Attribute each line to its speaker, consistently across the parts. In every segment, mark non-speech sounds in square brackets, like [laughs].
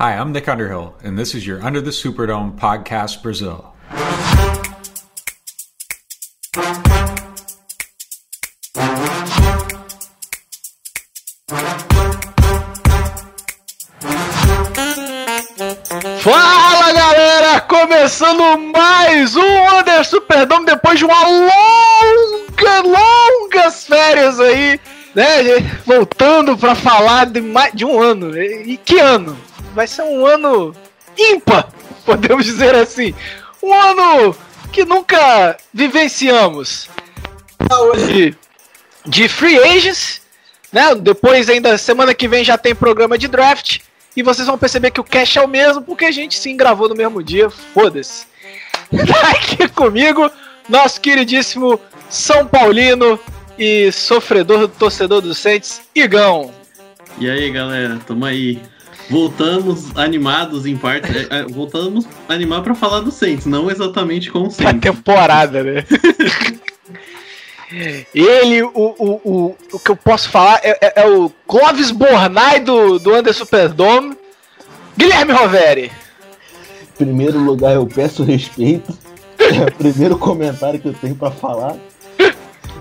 Speaker 1: Hi, I'm Nick Underhill, and this is your Under the Superdome podcast Brazil.
Speaker 2: Fala galera, começando mais um Under Superdome depois de uma longa, longas férias aí, né? Voltando para falar de mais de um ano. E que ano? Vai ser um ano ímpar, podemos dizer assim. Um ano que nunca vivenciamos. Hoje de free agents, né? Depois ainda semana que vem já tem programa de draft. E vocês vão perceber que o cash é o mesmo, porque a gente sim gravou no mesmo dia, foda-se. Tá [laughs] aqui comigo, nosso queridíssimo São Paulino e sofredor do torcedor do Saints, Igão.
Speaker 3: E aí, galera, tamo aí. Voltamos animados em parte. é, é, voltamos animar pra falar do Saints, não exatamente com o Saints.
Speaker 2: temporada, né? Ele, o, o, o, o que eu posso falar é, é- é o Clóvis Bornai do, do Under Superdome, Guilherme Roveri.
Speaker 4: primeiro lugar, eu peço respeito. É o primeiro comentário que eu tenho pra falar.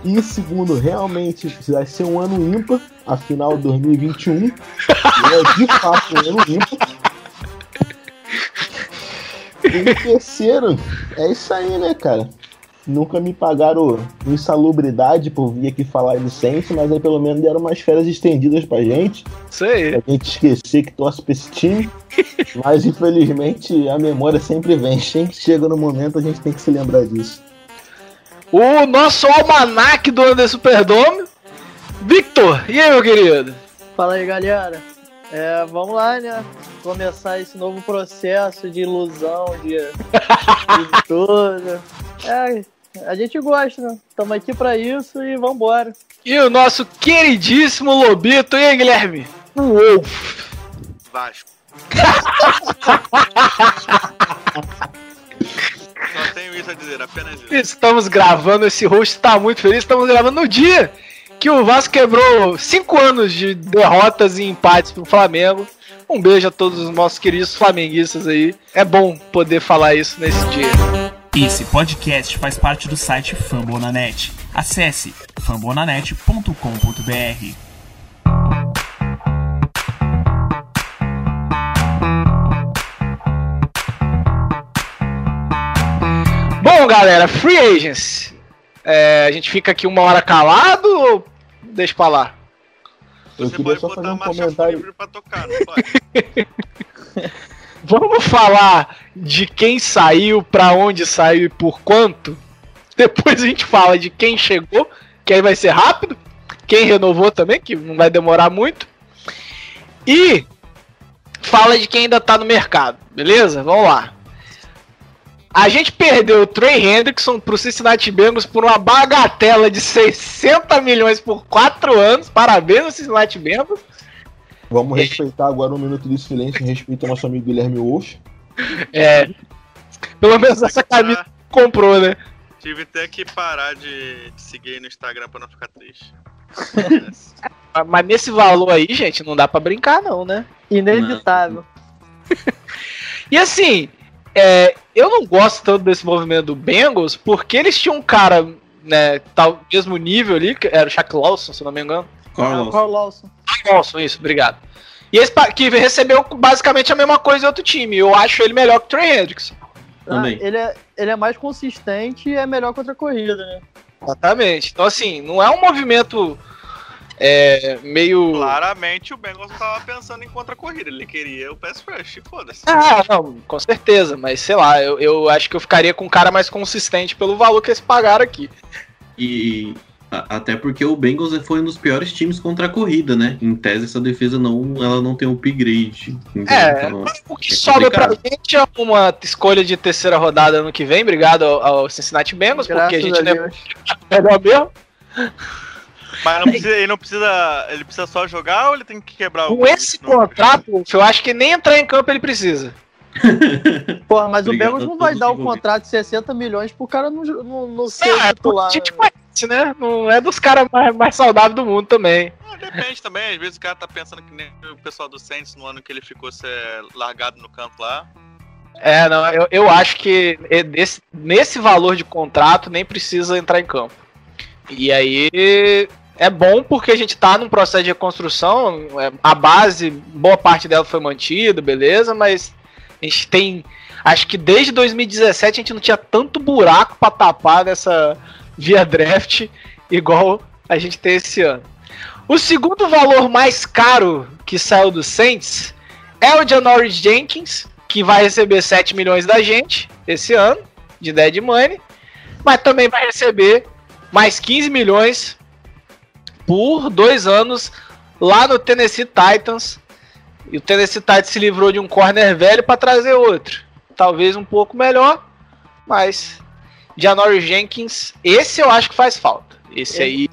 Speaker 4: E segundo, realmente vai ser um ano ímpar, afinal 2021 é de fato um ano ímpar. E terceiro, é isso aí, né, cara? Nunca me pagaram insalubridade por vir aqui falar Saints, mas aí pelo menos deram umas férias estendidas pra gente.
Speaker 2: Isso aí.
Speaker 4: Pra gente esquecer que torce pra esse time. Mas infelizmente a memória sempre vem. Sempre que chega no momento a gente tem que se lembrar disso.
Speaker 2: O nosso almanac do Under Superdome, Victor. E aí, meu querido?
Speaker 5: Fala aí, galera. É, vamos lá, né? Começar esse novo processo de ilusão, de, de [laughs] tudo. É, a gente gosta, né? Tamo aqui pra isso e vambora.
Speaker 2: E o nosso queridíssimo Lobito. E aí, Guilherme? Uou.
Speaker 6: Vasco. [laughs] Só tenho isso a dizer, apenas isso.
Speaker 2: Estamos gravando, esse host tá muito feliz. Estamos gravando no dia que o Vasco quebrou cinco anos de derrotas e empates pro Flamengo. Um beijo a todos os nossos queridos flamenguistas aí. É bom poder falar isso nesse dia.
Speaker 7: Esse podcast faz parte do site Fambonanet. Acesse fambonanet.com.br.
Speaker 2: Bom, galera, free agents. É, a gente fica aqui uma hora calado ou deixa pra lá?
Speaker 4: Eu
Speaker 6: Você pode
Speaker 4: só
Speaker 6: botar
Speaker 4: um comentário.
Speaker 6: pra tocar, não pode? [laughs]
Speaker 2: Vamos falar de quem saiu, pra onde saiu e por quanto? Depois a gente fala de quem chegou, que aí vai ser rápido. Quem renovou também, que não vai demorar muito. E fala de quem ainda tá no mercado, beleza? Vamos lá. A gente perdeu o Trey Hendrickson pro Cincinnati Bengals por uma bagatela de 60 milhões por 4 anos. Parabéns ao Cincinnati Bengals.
Speaker 4: Vamos respeitar agora um minuto de silêncio em respeito ao nosso amigo Guilherme Wolf.
Speaker 2: É. Pelo menos essa camisa comprou, né?
Speaker 6: Tive até que parar de seguir no Instagram pra não ficar triste.
Speaker 2: Mas nesse valor aí, gente, não dá pra brincar, não, né?
Speaker 5: Inevitável. [laughs]
Speaker 2: E assim, é, eu não gosto tanto desse movimento do Bengals, porque eles tinham um cara, né, tal mesmo nível ali, que era o Shaq Lawson, se eu não me engano.
Speaker 5: Carl Lawson.
Speaker 2: Lawson, isso, obrigado. E esse que recebeu basicamente a mesma coisa em outro time. Eu acho ele melhor que o Trey Hendrickson.
Speaker 5: Ah,
Speaker 3: Também.
Speaker 5: ele, é, ele é mais consistente e é melhor contra a corrida, né?
Speaker 2: Exatamente. Então, assim, não é um movimento é, meio.
Speaker 6: Claramente o Bengals não tava pensando em contra-corrida, ele queria o pass rush, foda-se.
Speaker 2: Ah, não, com certeza, mas sei lá, eu, eu acho que eu ficaria com um cara mais consistente pelo valor que eles pagaram aqui.
Speaker 3: E a- até porque o Bengals foi um dos piores times contra a corrida, né? Em tese, essa defesa não, ela não tem um upgrade. entendeu?
Speaker 2: É,
Speaker 3: Então,
Speaker 2: O que
Speaker 3: É
Speaker 2: sobra pra gente é uma escolha de terceira rodada ano que vem, obrigado ao, ao Cincinnati Bengals, porque a
Speaker 5: Graças
Speaker 2: gente
Speaker 5: a
Speaker 2: não é melhor mesmo.
Speaker 6: Mas não precisa, ele não precisa. Ele precisa só jogar ou ele tem que quebrar o.
Speaker 2: Com esse contrato, eu acho que nem entrar em campo ele precisa. [laughs]
Speaker 5: Porra, mas
Speaker 3: Obrigado
Speaker 5: o Bengals não vai dar o
Speaker 3: envolvidos.
Speaker 5: contrato de 60 milhões pro cara não, não, não ser
Speaker 2: Ah,
Speaker 5: titular.
Speaker 2: a gente conhece forte, né? Não é dos caras mais, mais saudáveis do mundo também.
Speaker 6: Ah, depende também, às vezes o cara tá pensando que nem o pessoal do Saints no ano que ele ficou ser largado no campo lá.
Speaker 2: É, não, eu, eu acho que é desse- nesse valor de contrato nem precisa entrar em campo. E aí é bom porque a gente tá num processo de reconstrução, é, a base, boa parte dela foi mantida, beleza, mas a gente tem. Acho que desde 2017 a gente não tinha tanto buraco pra tapar nessa via draft igual a gente tem esse ano. O segundo valor mais caro que saiu do Saints é o Janoris Jenkins, que vai receber 7 milhões da gente esse ano, de dead money, mas também vai receber mais 15 milhões por dois anos lá no Tennessee Titans. E o Tennessee Titans se livrou de um corner velho para trazer outro. Talvez um pouco melhor, mas Janoris Jenkins, esse eu acho que faz falta. Esse aí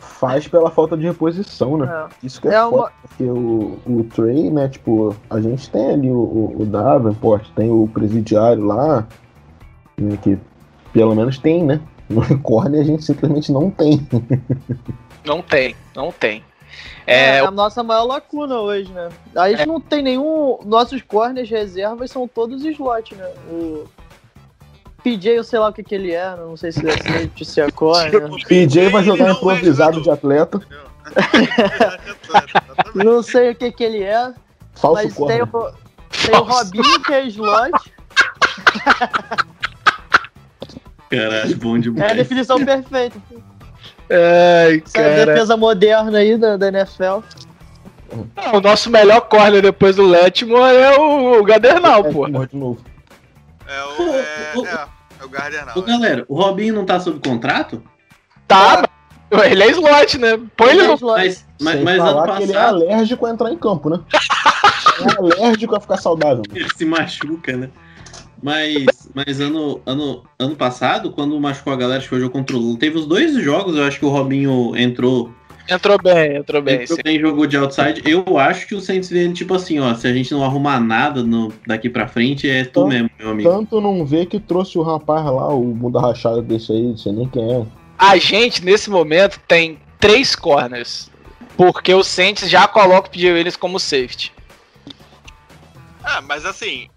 Speaker 4: Faz pela falta de reposição, né?
Speaker 5: É.
Speaker 4: Isso que é,
Speaker 5: É
Speaker 4: foda,
Speaker 5: uma-
Speaker 4: porque o, o Trey, né, tipo, a gente tem ali o, o, o Davenport, tem o presidiário lá, né, que pelo menos tem, né? No [laughs] corner a gente simplesmente não tem. [laughs]
Speaker 2: não tem, não tem.
Speaker 5: É,
Speaker 2: É,
Speaker 5: a nossa maior lacuna hoje, né? A gente não tem nenhum. Nossos corners reservas são todos slot, né? O PJ, eu sei lá o que, que ele é, não sei se é safety, se é [laughs] corner.
Speaker 4: PJ vai jogar
Speaker 6: é
Speaker 4: improvisado de atleta?
Speaker 5: Não sei o que, que ele é,
Speaker 4: falso
Speaker 5: mas tem
Speaker 4: corner.
Speaker 5: o, tem o Robinho, que é slot. [laughs]
Speaker 3: Caralho, bom
Speaker 5: É a
Speaker 3: demais.
Speaker 5: definição perfeita.
Speaker 2: Ai,
Speaker 5: Essa é
Speaker 2: cara.
Speaker 5: defesa moderna aí da, da NFL.
Speaker 2: O nosso melhor corner depois do Letmore é o, o Gadernal,
Speaker 4: É,
Speaker 2: pô.
Speaker 4: de novo.
Speaker 6: É o. É, é, é o Gardner
Speaker 3: Ô, galera, o Robinho não tá sob contrato?
Speaker 2: Tá, mas ele é slot, né? Põe ele
Speaker 5: Ele é
Speaker 2: no.
Speaker 5: slot.
Speaker 3: Mas, mas,
Speaker 4: Sem
Speaker 3: mas ano
Speaker 4: que ele é
Speaker 3: passado
Speaker 4: alérgico a entrar em campo, né? [laughs] é alérgico a ficar saudável.
Speaker 3: ele se machuca, né? Mas, mas ano, ano, ano passado, quando machucou a galera, acho que foi o jogo contra o Lula, teve os dois jogos, eu acho que o Robinho entrou,
Speaker 2: Entrou bem, entrou bem.
Speaker 3: entrou
Speaker 2: sim.
Speaker 3: bem jogou de outside. Eu acho que o Saints vê ele tipo assim, ó, se a gente não arrumar nada no, daqui pra frente, é tu
Speaker 4: Então-
Speaker 3: mesmo, meu amigo.
Speaker 4: Tanto não vê que trouxe o rapaz lá, o mundo rachado desse aí, não sei nem quem é.
Speaker 2: A gente, nesse momento, tem três corners. Porque o Saints já coloca o PJ Williams como safety.
Speaker 6: Ah, mas assim,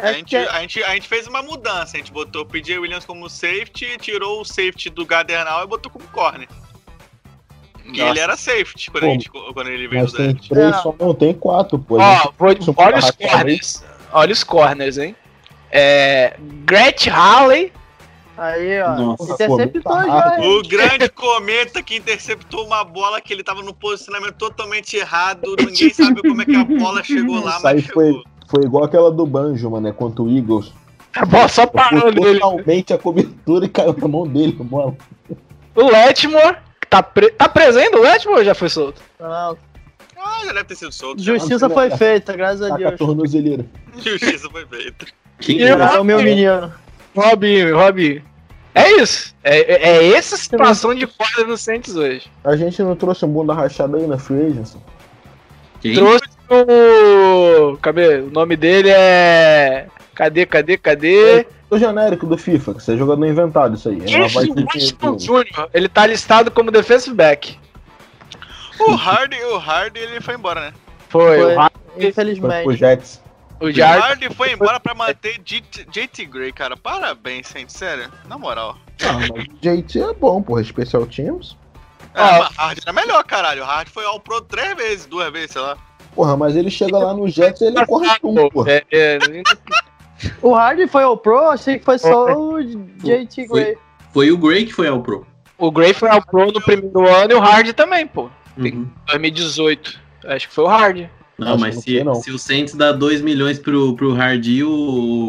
Speaker 5: É
Speaker 6: a, gente,
Speaker 5: que-
Speaker 6: a, gente, a gente fez uma mudança. A gente botou o PJ Williams como safety, tirou o safety do Gardernal e botou como corner. E ele era safety quando,
Speaker 4: Pô,
Speaker 6: gente, quando ele veio do draft.
Speaker 4: três,
Speaker 5: É.
Speaker 4: só não tem quatro, pô.
Speaker 2: Ó, vou, olha os corners. Olha os corners, hein? É. Gretchen Halley.
Speaker 5: Aí, ó.
Speaker 3: Nossa,
Speaker 5: Interceptou
Speaker 4: pô,
Speaker 5: já. hein?
Speaker 6: O grande [laughs] cometa que interceptou uma bola que ele tava no posicionamento totalmente errado. [laughs] Ninguém sabe como é que a bola chegou lá,
Speaker 4: Isso
Speaker 6: mas chegou.
Speaker 4: Foi igual aquela do Banjo, mano, né? Contra o Eagles.
Speaker 2: A bola só parou
Speaker 4: Foi
Speaker 2: nele.
Speaker 4: totalmente a cobertura e caiu na mão dele, bola.
Speaker 2: O Letmore. Tá, pre... tá preso ainda o Letmore ou já foi solto?
Speaker 5: Não,
Speaker 6: Ah, já deve ter sido solto. já.
Speaker 5: justiça foi feita, graças a
Speaker 4: Tá a
Speaker 5: Deus.
Speaker 4: tornozeleira.
Speaker 6: Justiça foi feita.
Speaker 3: Quem
Speaker 2: E
Speaker 5: É o meu menino.
Speaker 2: Robinho, Robinho. É isso. É, é- é essa situação de corda no Saints hoje.
Speaker 4: A gente não trouxe um bunda rachada aí na Free Agency?
Speaker 3: Quem?
Speaker 2: Trouxe o. Cadê? O nome dele é. Cadê, cadê, cadê?
Speaker 4: O genérico do FIFA, que você joga no inventado isso aí.
Speaker 2: Washington
Speaker 4: que-
Speaker 2: Jr. Ele tá listado como defensive back.
Speaker 6: O Hardy, o Hardy, ele foi embora, né?
Speaker 2: Foi.
Speaker 5: Foi.
Speaker 2: O, Har-
Speaker 4: Foi pro
Speaker 5: Infelizmente.
Speaker 4: Jets.
Speaker 2: o
Speaker 6: O
Speaker 2: Jar
Speaker 6: Hardy foi embora pra manter JT Gray, cara. Parabéns, gente, sério. Na moral.
Speaker 4: Ah, mas JT é bom, porra. Special Teams.
Speaker 6: É,
Speaker 2: Ah.
Speaker 6: Hardy era melhor, caralho. O Hardy foi All Pro três vezes, duas vezes, sei lá.
Speaker 4: Porra, mas ele chega lá no Jets e ele corre um, porra.
Speaker 2: É, é,
Speaker 5: O Hardy foi o Pro, achei que foi só o JT Gray.
Speaker 3: Foi o Gray que foi ao Pro.
Speaker 2: o Gray foi ao Pro no primeiro ano e o Hard também, pô.
Speaker 3: Uhum.
Speaker 2: 2018. Acho que foi o Hard.
Speaker 3: Não,
Speaker 4: Acho
Speaker 3: mas
Speaker 4: não
Speaker 3: se,
Speaker 4: foi, não.
Speaker 3: se o Saints dá 2 milhões pro, pro Hardy, o,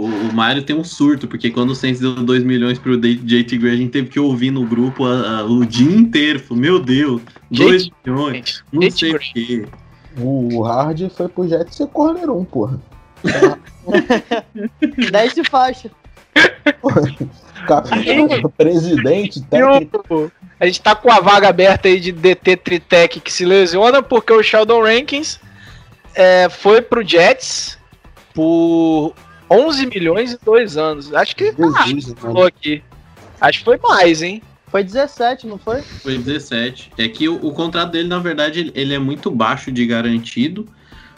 Speaker 3: o Mário tem um surto, porque quando o Saints deu 2 milhões pro JT Gray, a gente teve que ouvir no grupo a- a- o dia inteiro. Falou, meu Deus, 2
Speaker 2: JT
Speaker 3: milhões, não sei o quê.
Speaker 4: O Hard foi pro Jets ser corner um, porra. [laughs]
Speaker 5: 10 de faixa.
Speaker 4: Capitão, presidente, técnico.
Speaker 2: A gente tá com a vaga aberta aí de DT Tritec que se lesiona porque o Sheldon Rankins é, foi pro Jets por 11 milhões em dois anos. Acho que ah,
Speaker 4: Jesus,
Speaker 2: falou
Speaker 4: mano.
Speaker 2: aqui. Acho que foi mais, hein?
Speaker 5: Foi 17, não foi?
Speaker 3: Foi 17. É que o, o contrato dele, na verdade, ele, é muito baixo de garantido.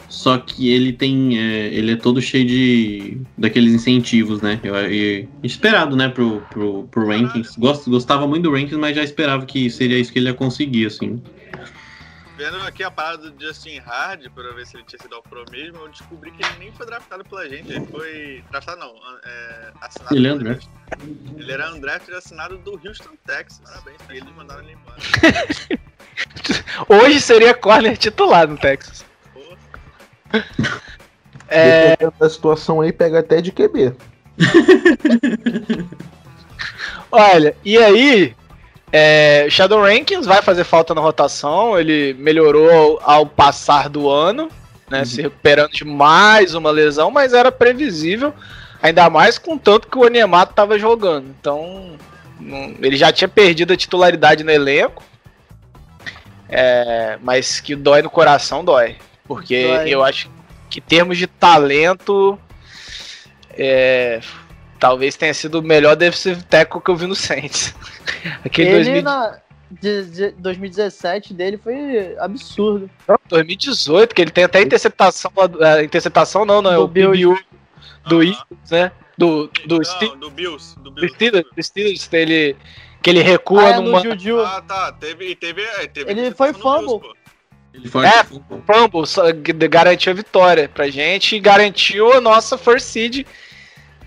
Speaker 3: Só que ele tem. é, ele é todo cheio de. daqueles incentivos, né? Eu, e- esperado, né, pro, pro, pro Rankings. Gosto, gostava muito do Rankings, mas já esperava que seria isso que ele ia conseguir, assim.
Speaker 6: Vendo aqui a parada do Justin Hard, pra ver se ele tinha sido ao pro mesmo, eu descobri que ele nem foi draftado pela gente. Ele foi. Draftado não, é, assinado
Speaker 3: Ele é
Speaker 6: gente. Ele era undrafted assinado do Houston, Texas. Parabéns pra ele, mandaram ele embora. [laughs]
Speaker 2: Hoje seria corner titular no Texas.
Speaker 6: Porra. [laughs]
Speaker 2: É,
Speaker 4: da situação aí, pega até de QB. [laughs]
Speaker 2: olha, e aí, é, Shadow Rankins vai fazer falta na rotação. Ele melhorou ao, passar do ano, né? Se recuperando de mais uma lesão, mas era previsível. Ainda mais com tanto que o Onyemato estava jogando. Então, não- ele já tinha perdido a titularidade no elenco. É, mas que dói no coração, dói. Porque
Speaker 5: Dói.
Speaker 2: eu acho que em termos de talento, é, talvez tenha sido o melhor defensive tackle que eu vi no Saints. [laughs] Aquele
Speaker 5: Ele
Speaker 2: 2000
Speaker 5: na de, de 2017 dele foi absurdo.
Speaker 2: 2018, que ele tem até interceptação, lá do- é, interceptação não, não, é
Speaker 5: Do
Speaker 2: o
Speaker 5: Bills.
Speaker 2: PBU do
Speaker 6: Aham.
Speaker 2: Eagles, né? Do, do,
Speaker 6: Não,
Speaker 2: Ste-
Speaker 6: do Bills. Do
Speaker 2: do
Speaker 6: Bills.
Speaker 2: Steelers, do Steelers, ele, que ele recua
Speaker 5: Ah, é,
Speaker 2: numa
Speaker 5: no Juju.
Speaker 6: Ah, tá. Teve. teve, é, teve
Speaker 5: Ele foi
Speaker 6: Bills,
Speaker 5: fumble.
Speaker 6: pô.
Speaker 3: Ele foi
Speaker 2: É. fumble, garantiu a vitória pra gente e garantiu a nossa first seed,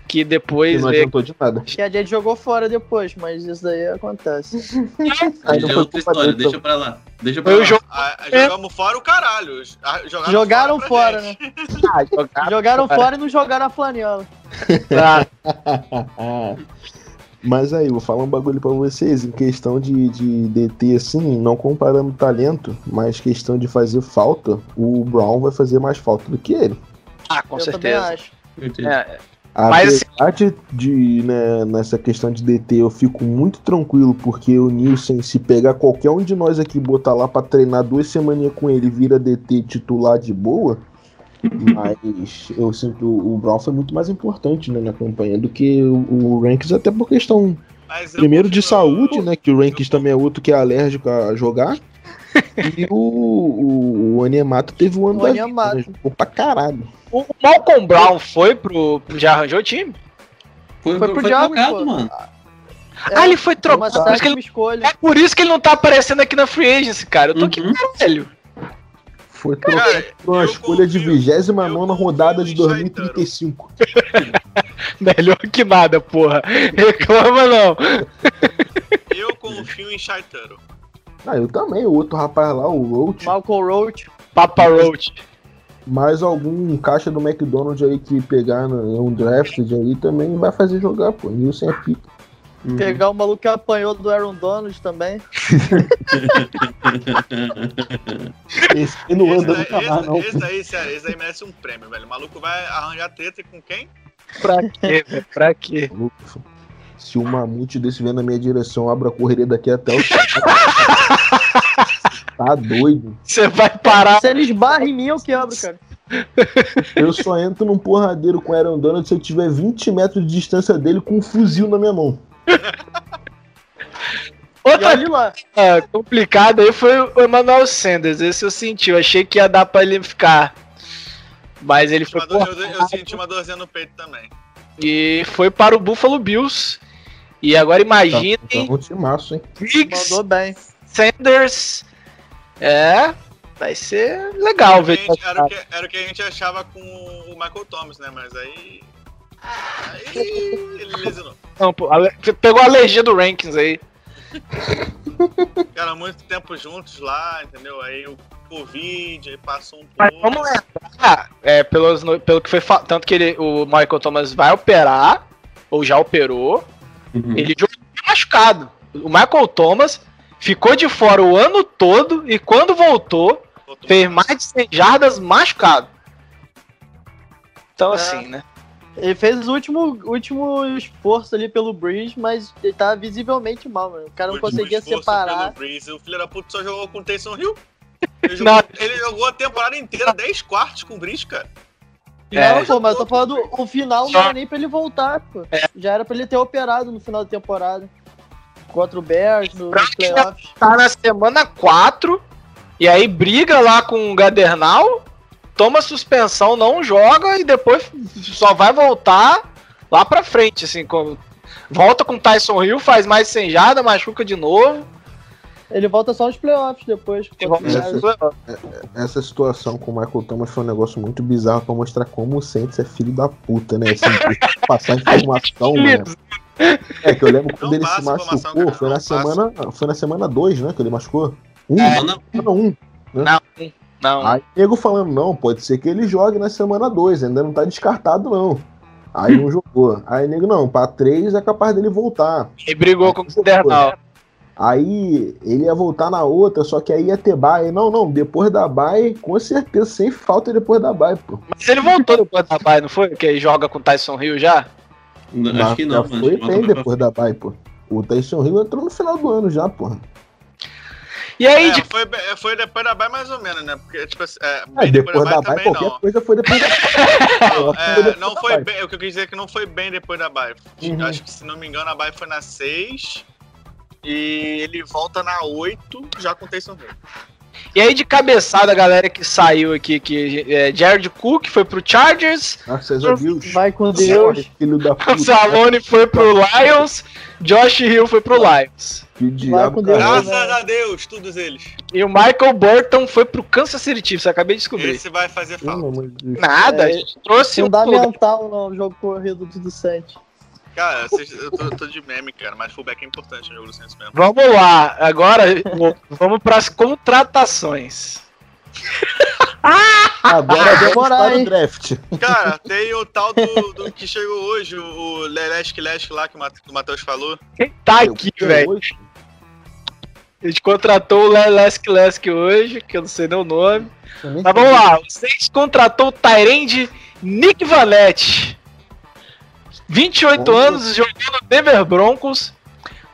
Speaker 2: que
Speaker 4: Que
Speaker 2: depois
Speaker 4: não
Speaker 2: veio
Speaker 4: adiantou de nada.
Speaker 5: Que a gente jogou fora depois, mas isso daí acontece. [laughs]
Speaker 4: Aí não
Speaker 3: é outra história,
Speaker 4: dele,
Speaker 3: deixa pra lá. Deixa pra
Speaker 2: o
Speaker 3: lá.
Speaker 2: jogo
Speaker 6: Ah, jogamos fora o caralho. [laughs] Ah, Jogaram,
Speaker 5: Jogaram fora,
Speaker 6: gente.
Speaker 5: né?
Speaker 2: Ah, jogar,
Speaker 5: Jogaram
Speaker 2: cara.
Speaker 5: fora e não jogaram a flanela. [laughs]
Speaker 4: Mas aí, vou falar um bagulho pra vocês. Em questão de, de DT, assim, não comparando talento, mas questão de fazer falta, o Brown vai fazer mais falta do que ele.
Speaker 2: Ah, com
Speaker 5: eu
Speaker 2: certeza.
Speaker 5: também acho.
Speaker 2: É, Mas,
Speaker 4: Apesar de, de, né, nessa questão de DT, eu fico muito tranquilo, porque o Nielsen, se pegar qualquer um de nós aqui e botar lá pra treinar duas semaninhas com ele, vira DT titular de boa. [laughs] Mas eu sinto o Brown foi muito mais importante né, na campanha do que o, o Rankings, até por questão Primeiro de saúde, né? Que o Rankings também é outro que é alérgico a jogar. E o, o, o Onyemato teve o ano
Speaker 5: O
Speaker 4: da vida, né? Jogou pra caralho.
Speaker 2: o Malcolm Brown foi pro. Já arranjou o time?
Speaker 3: Foi,
Speaker 5: Foi
Speaker 3: foi,
Speaker 5: pro
Speaker 3: foi
Speaker 5: Diabos,
Speaker 3: trocado, mano.
Speaker 5: É,
Speaker 2: ah, ele foi trocado. Por isso que
Speaker 5: sétima
Speaker 2: ele-. É por isso que ele não tá aparecendo aqui na Free Agency, cara. Eu tô aqui,
Speaker 3: Uhum.
Speaker 2: caralho.
Speaker 4: Foi trocado por uma escolha de
Speaker 6: confio-
Speaker 4: 29
Speaker 6: eu confio
Speaker 4: rodada de
Speaker 6: em
Speaker 4: 2035. [laughs]
Speaker 2: Melhor que nada, porra. Reclama não.
Speaker 6: Eu confio em Shai Tuttle.
Speaker 4: Ah, eu também. O outro rapaz lá, o Roach.
Speaker 5: Malcolm Roach.
Speaker 2: Papa Roach.
Speaker 4: Mais algum caixa do McDonald's aí que pegar no, um drafted aí também vai fazer jogar, pô. Nilson é pica.
Speaker 3: Uhum.
Speaker 5: Pegar o maluco que apanhou do Aaron Donald também. [laughs]
Speaker 4: Esse aí não
Speaker 6: Esse
Speaker 4: anda
Speaker 6: daí,
Speaker 4: nunca mais,
Speaker 6: esse,
Speaker 4: não.
Speaker 6: esse daí, sério, esse daí merece um prêmio, velho. O maluco vai arranjar treta com quem?
Speaker 2: Pra quê, velho? Pra quê?
Speaker 4: Se o mamute desse vier na minha direção, abra a correria daqui até o. [laughs] tá doido.
Speaker 2: Você vai parar.
Speaker 5: Se ele esbarra em mim, eu quebro, cara.
Speaker 4: Eu só entro num porradeiro com o Aaron Donald se eu tiver 20 metros de distância dele com um fuzil na minha mão.
Speaker 2: Outra
Speaker 5: lá.
Speaker 2: coisa complicada aí foi o Emmanuel Sanders. Esse eu senti. Eu achei que ia dar pra ele ficar. Mas ele foi,
Speaker 6: dor- eu, eu senti uma dorzinha no peito também.
Speaker 2: e foi para o Buffalo Bills. E agora imaginem
Speaker 4: Tá um timaço, hein?
Speaker 2: Diggs,
Speaker 5: Mandou bem.
Speaker 2: Sanders. É, vai ser legal ver.
Speaker 6: Gente, era, o que, era o que a gente achava com o Michael Thomas, né? Mas aí. Aí ele lesionou.
Speaker 2: Não, pô, ale- pegou a alergia do Rankings aí.
Speaker 6: Ficaram muito tempo juntos lá, entendeu? Aí o Covid, aí passou um pouco.
Speaker 2: vamos lembrar, é, pelos, pelo que foi tanto que ele, o Michael Thomas vai operar, ou já operou,
Speaker 3: Uhum.
Speaker 2: ele jogou machucado. O Michael Thomas ficou de fora o ano todo e quando voltou,
Speaker 6: Voltou
Speaker 2: fez
Speaker 6: mais.
Speaker 2: mais de 100 jardas machucado. Então
Speaker 5: É.
Speaker 2: assim, né?
Speaker 5: Ele fez o último, último esforço ali pelo Breeze, mas ele tá visivelmente mal, mano. O cara não
Speaker 6: O
Speaker 5: conseguia separar.
Speaker 6: pelo Breeze. O filho da puta só jogou com o Taysom Hill. [laughs] Ele jogou,
Speaker 2: Não.
Speaker 6: ele jogou a temporada inteira, 10 quartos com o Breeze, cara.
Speaker 2: É.
Speaker 5: Não, pô, mas eu tô falando, o final não era nem pra ele voltar, pô. Já era pra ele ter operado no final da temporada. Contra o Bears no, nos playoffs.
Speaker 2: Tá na semana 4, e aí briga lá com o Gadernal, toma suspensão, não joga, e depois só vai voltar lá pra frente, assim, com- volta com o Tyson Hill, faz mais sem jada, machuca de novo.
Speaker 5: Ele volta só nos playoffs depois.
Speaker 2: E
Speaker 5: Bears.
Speaker 4: Essa situação com o Michael Thomas foi um negócio muito bizarro pra mostrar como o Saints é filho da puta, né? Assim, [laughs] passar informação, mano. É que eu lembro quando
Speaker 6: Não
Speaker 4: ele se machucou,
Speaker 6: cara,
Speaker 4: foi na
Speaker 6: não passa.
Speaker 4: semana. Foi na semana 2, né? Que ele machucou. Um,
Speaker 3: Não, não.
Speaker 4: semana 1. Um.
Speaker 2: Não, não.
Speaker 4: Aí nego falando, não, pode ser que ele jogue na semana 2, ainda não tá descartado, não. Aí não jogou. Aí nego, não, pra 3 é capaz dele voltar.
Speaker 2: E brigou com o Gadernal.
Speaker 4: Aí ele ia voltar na outra, só que aí ia ter bye. Não, não, depois da bye, com certeza, sem falta depois da bye, pô.
Speaker 2: Mas ele voltou depois da bye, não foi? Que ele joga com o Tyson Hill já?
Speaker 3: Não, Acho que não,
Speaker 4: já
Speaker 3: mano.
Speaker 4: foi bem depois da bye, pô. O Tyson Hill entrou no final do ano já, porra.
Speaker 2: E aí,
Speaker 6: É,
Speaker 2: de
Speaker 6: foi, foi depois da Bay mais ou menos, né? Porque, tipo assim, é,
Speaker 4: É, depois da bye,
Speaker 6: também
Speaker 4: qualquer
Speaker 6: não.
Speaker 4: coisa foi depois da
Speaker 6: Não, [laughs]
Speaker 4: Foi
Speaker 6: é, não
Speaker 4: da
Speaker 6: foi
Speaker 4: bye.
Speaker 6: bem, o que eu quis dizer é que não foi bem depois da Bay.
Speaker 4: Uhum.
Speaker 6: Acho que, se não me engano, a Bay foi na 6 e ele volta na 8 já com o Taysom Hill.
Speaker 2: E aí, de cabeçada, a galera que saiu aqui, que é, Jared Cook foi pro Chargers,
Speaker 4: Graças a Deus.
Speaker 5: Vai com Deus.
Speaker 4: Filho da
Speaker 2: o
Speaker 4: puta.
Speaker 2: Salone foi pro Lions, Josh Hill foi pro Lions.
Speaker 4: Que diabo.
Speaker 6: Graças a Deus, todos eles.
Speaker 2: E o Michael Burton foi pro Kansas City Chiefs, acabei de descobrir.
Speaker 6: Esse vai fazer falta.
Speaker 2: Nada,
Speaker 5: É,
Speaker 2: a gente trouxe o
Speaker 5: Fundamental no jogo corrido do Sante.
Speaker 6: Cara, vocês- eu tô, tô de meme, cara, mas fullback é importante no jogo do Saints mesmo.
Speaker 2: Vamos lá, agora vamos pras contratações. [laughs]
Speaker 4: Agora vamos
Speaker 5: demorar,
Speaker 4: para o draft.
Speaker 6: Cara, tem o tal do, do que chegou hoje, o, Lelesk Lesk lá que o Mat- o Matheus falou.
Speaker 2: Quem tá aqui, velho? A gente contratou o Lesk Lesk hoje, que eu não sei nem o nome. Mas vamos lá, o Saints contratou o Tyrande Nick Vanette. 28
Speaker 4: Bom.
Speaker 2: anos, jogou no Denver Broncos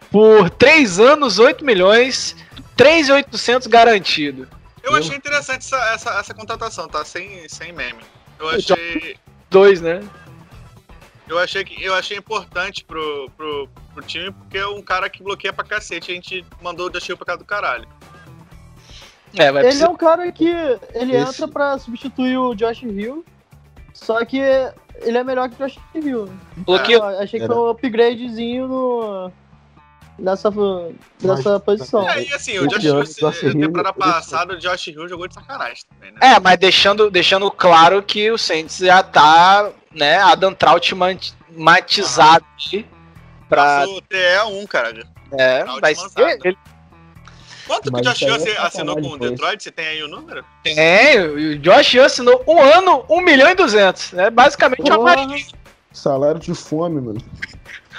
Speaker 2: por 3 anos, 8 milhões, 3,800 garantido.
Speaker 6: Eu achei interessante essa, essa, essa contratação, tá? Sem, sem meme. Eu achei.
Speaker 2: Dois, né?
Speaker 6: Eu achei que eu achei importante pro, pro, pro time, porque é um cara que bloqueia pra cacete. A gente mandou o Dustin pra casa do caralho.
Speaker 2: É, vai
Speaker 5: Ele é
Speaker 2: precisar.
Speaker 5: um cara que ele
Speaker 4: Esse-
Speaker 5: entra pra substituir o Josh Hill, só que ele é melhor que o Josh Hill.
Speaker 2: Bloqueio.
Speaker 5: Eu achei que
Speaker 4: Era.
Speaker 5: foi um upgradezinho no, nessa, nessa posição.
Speaker 6: E aí, assim, o
Speaker 4: o Josh Hill,
Speaker 6: temporada
Speaker 4: ele-
Speaker 6: passada, o Josh Hill jogou de sacanagem também, né?
Speaker 2: É, mas deixando, deixando claro que o Saints já tá, né, Adam Trout matizado aí pra.
Speaker 6: O TE1, cara.
Speaker 2: É,
Speaker 6: Trout
Speaker 2: vai
Speaker 6: lançado.
Speaker 2: ser. Ele
Speaker 4: Mas
Speaker 6: Quanto que o Josh Hill
Speaker 4: é
Speaker 6: assi- assinou com o Detroit? Você tem aí o número?
Speaker 2: tem, o Josh Hill assinou um ano, 1 milhão e 200. É basicamente uma
Speaker 5: Porra.
Speaker 2: magia.
Speaker 4: Salário de fome, mano.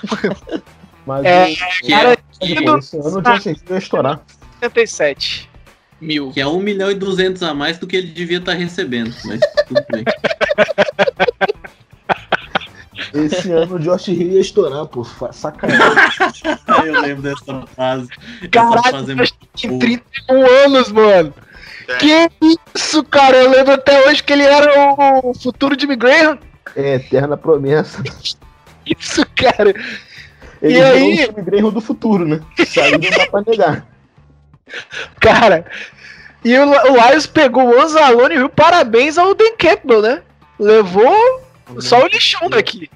Speaker 4: [laughs] Mas
Speaker 2: É,
Speaker 4: o,
Speaker 2: cara,
Speaker 4: pô, esse ano o Josh Hill ia estourar.
Speaker 2: 77 mil.
Speaker 3: Que é 1 milhão e 200 a mais do que ele devia estar recebendo. Mas tudo bem. [laughs]
Speaker 4: Esse ano o Josh Hill ia estourar, pô. Sacanagem. [laughs]
Speaker 3: Eu lembro dessa fase. Essa
Speaker 2: Caralho,
Speaker 3: fase é
Speaker 2: Josh
Speaker 3: muito
Speaker 2: Tem
Speaker 3: boa.
Speaker 2: 31 anos, mano.
Speaker 6: Tem.
Speaker 2: Que isso, cara? Eu lembro até hoje que ele era o futuro Jimmy Graham.
Speaker 4: É eterna promessa.
Speaker 2: Isso, cara.
Speaker 4: Ele
Speaker 2: E aí?
Speaker 4: o Jimmy Graham do futuro, né? Isso aí não dá pra negar.
Speaker 2: Cara. E o, o Lions pegou o Anzalone e viu parabéns ao Dan Campbell, né? Levou só o lixão daqui.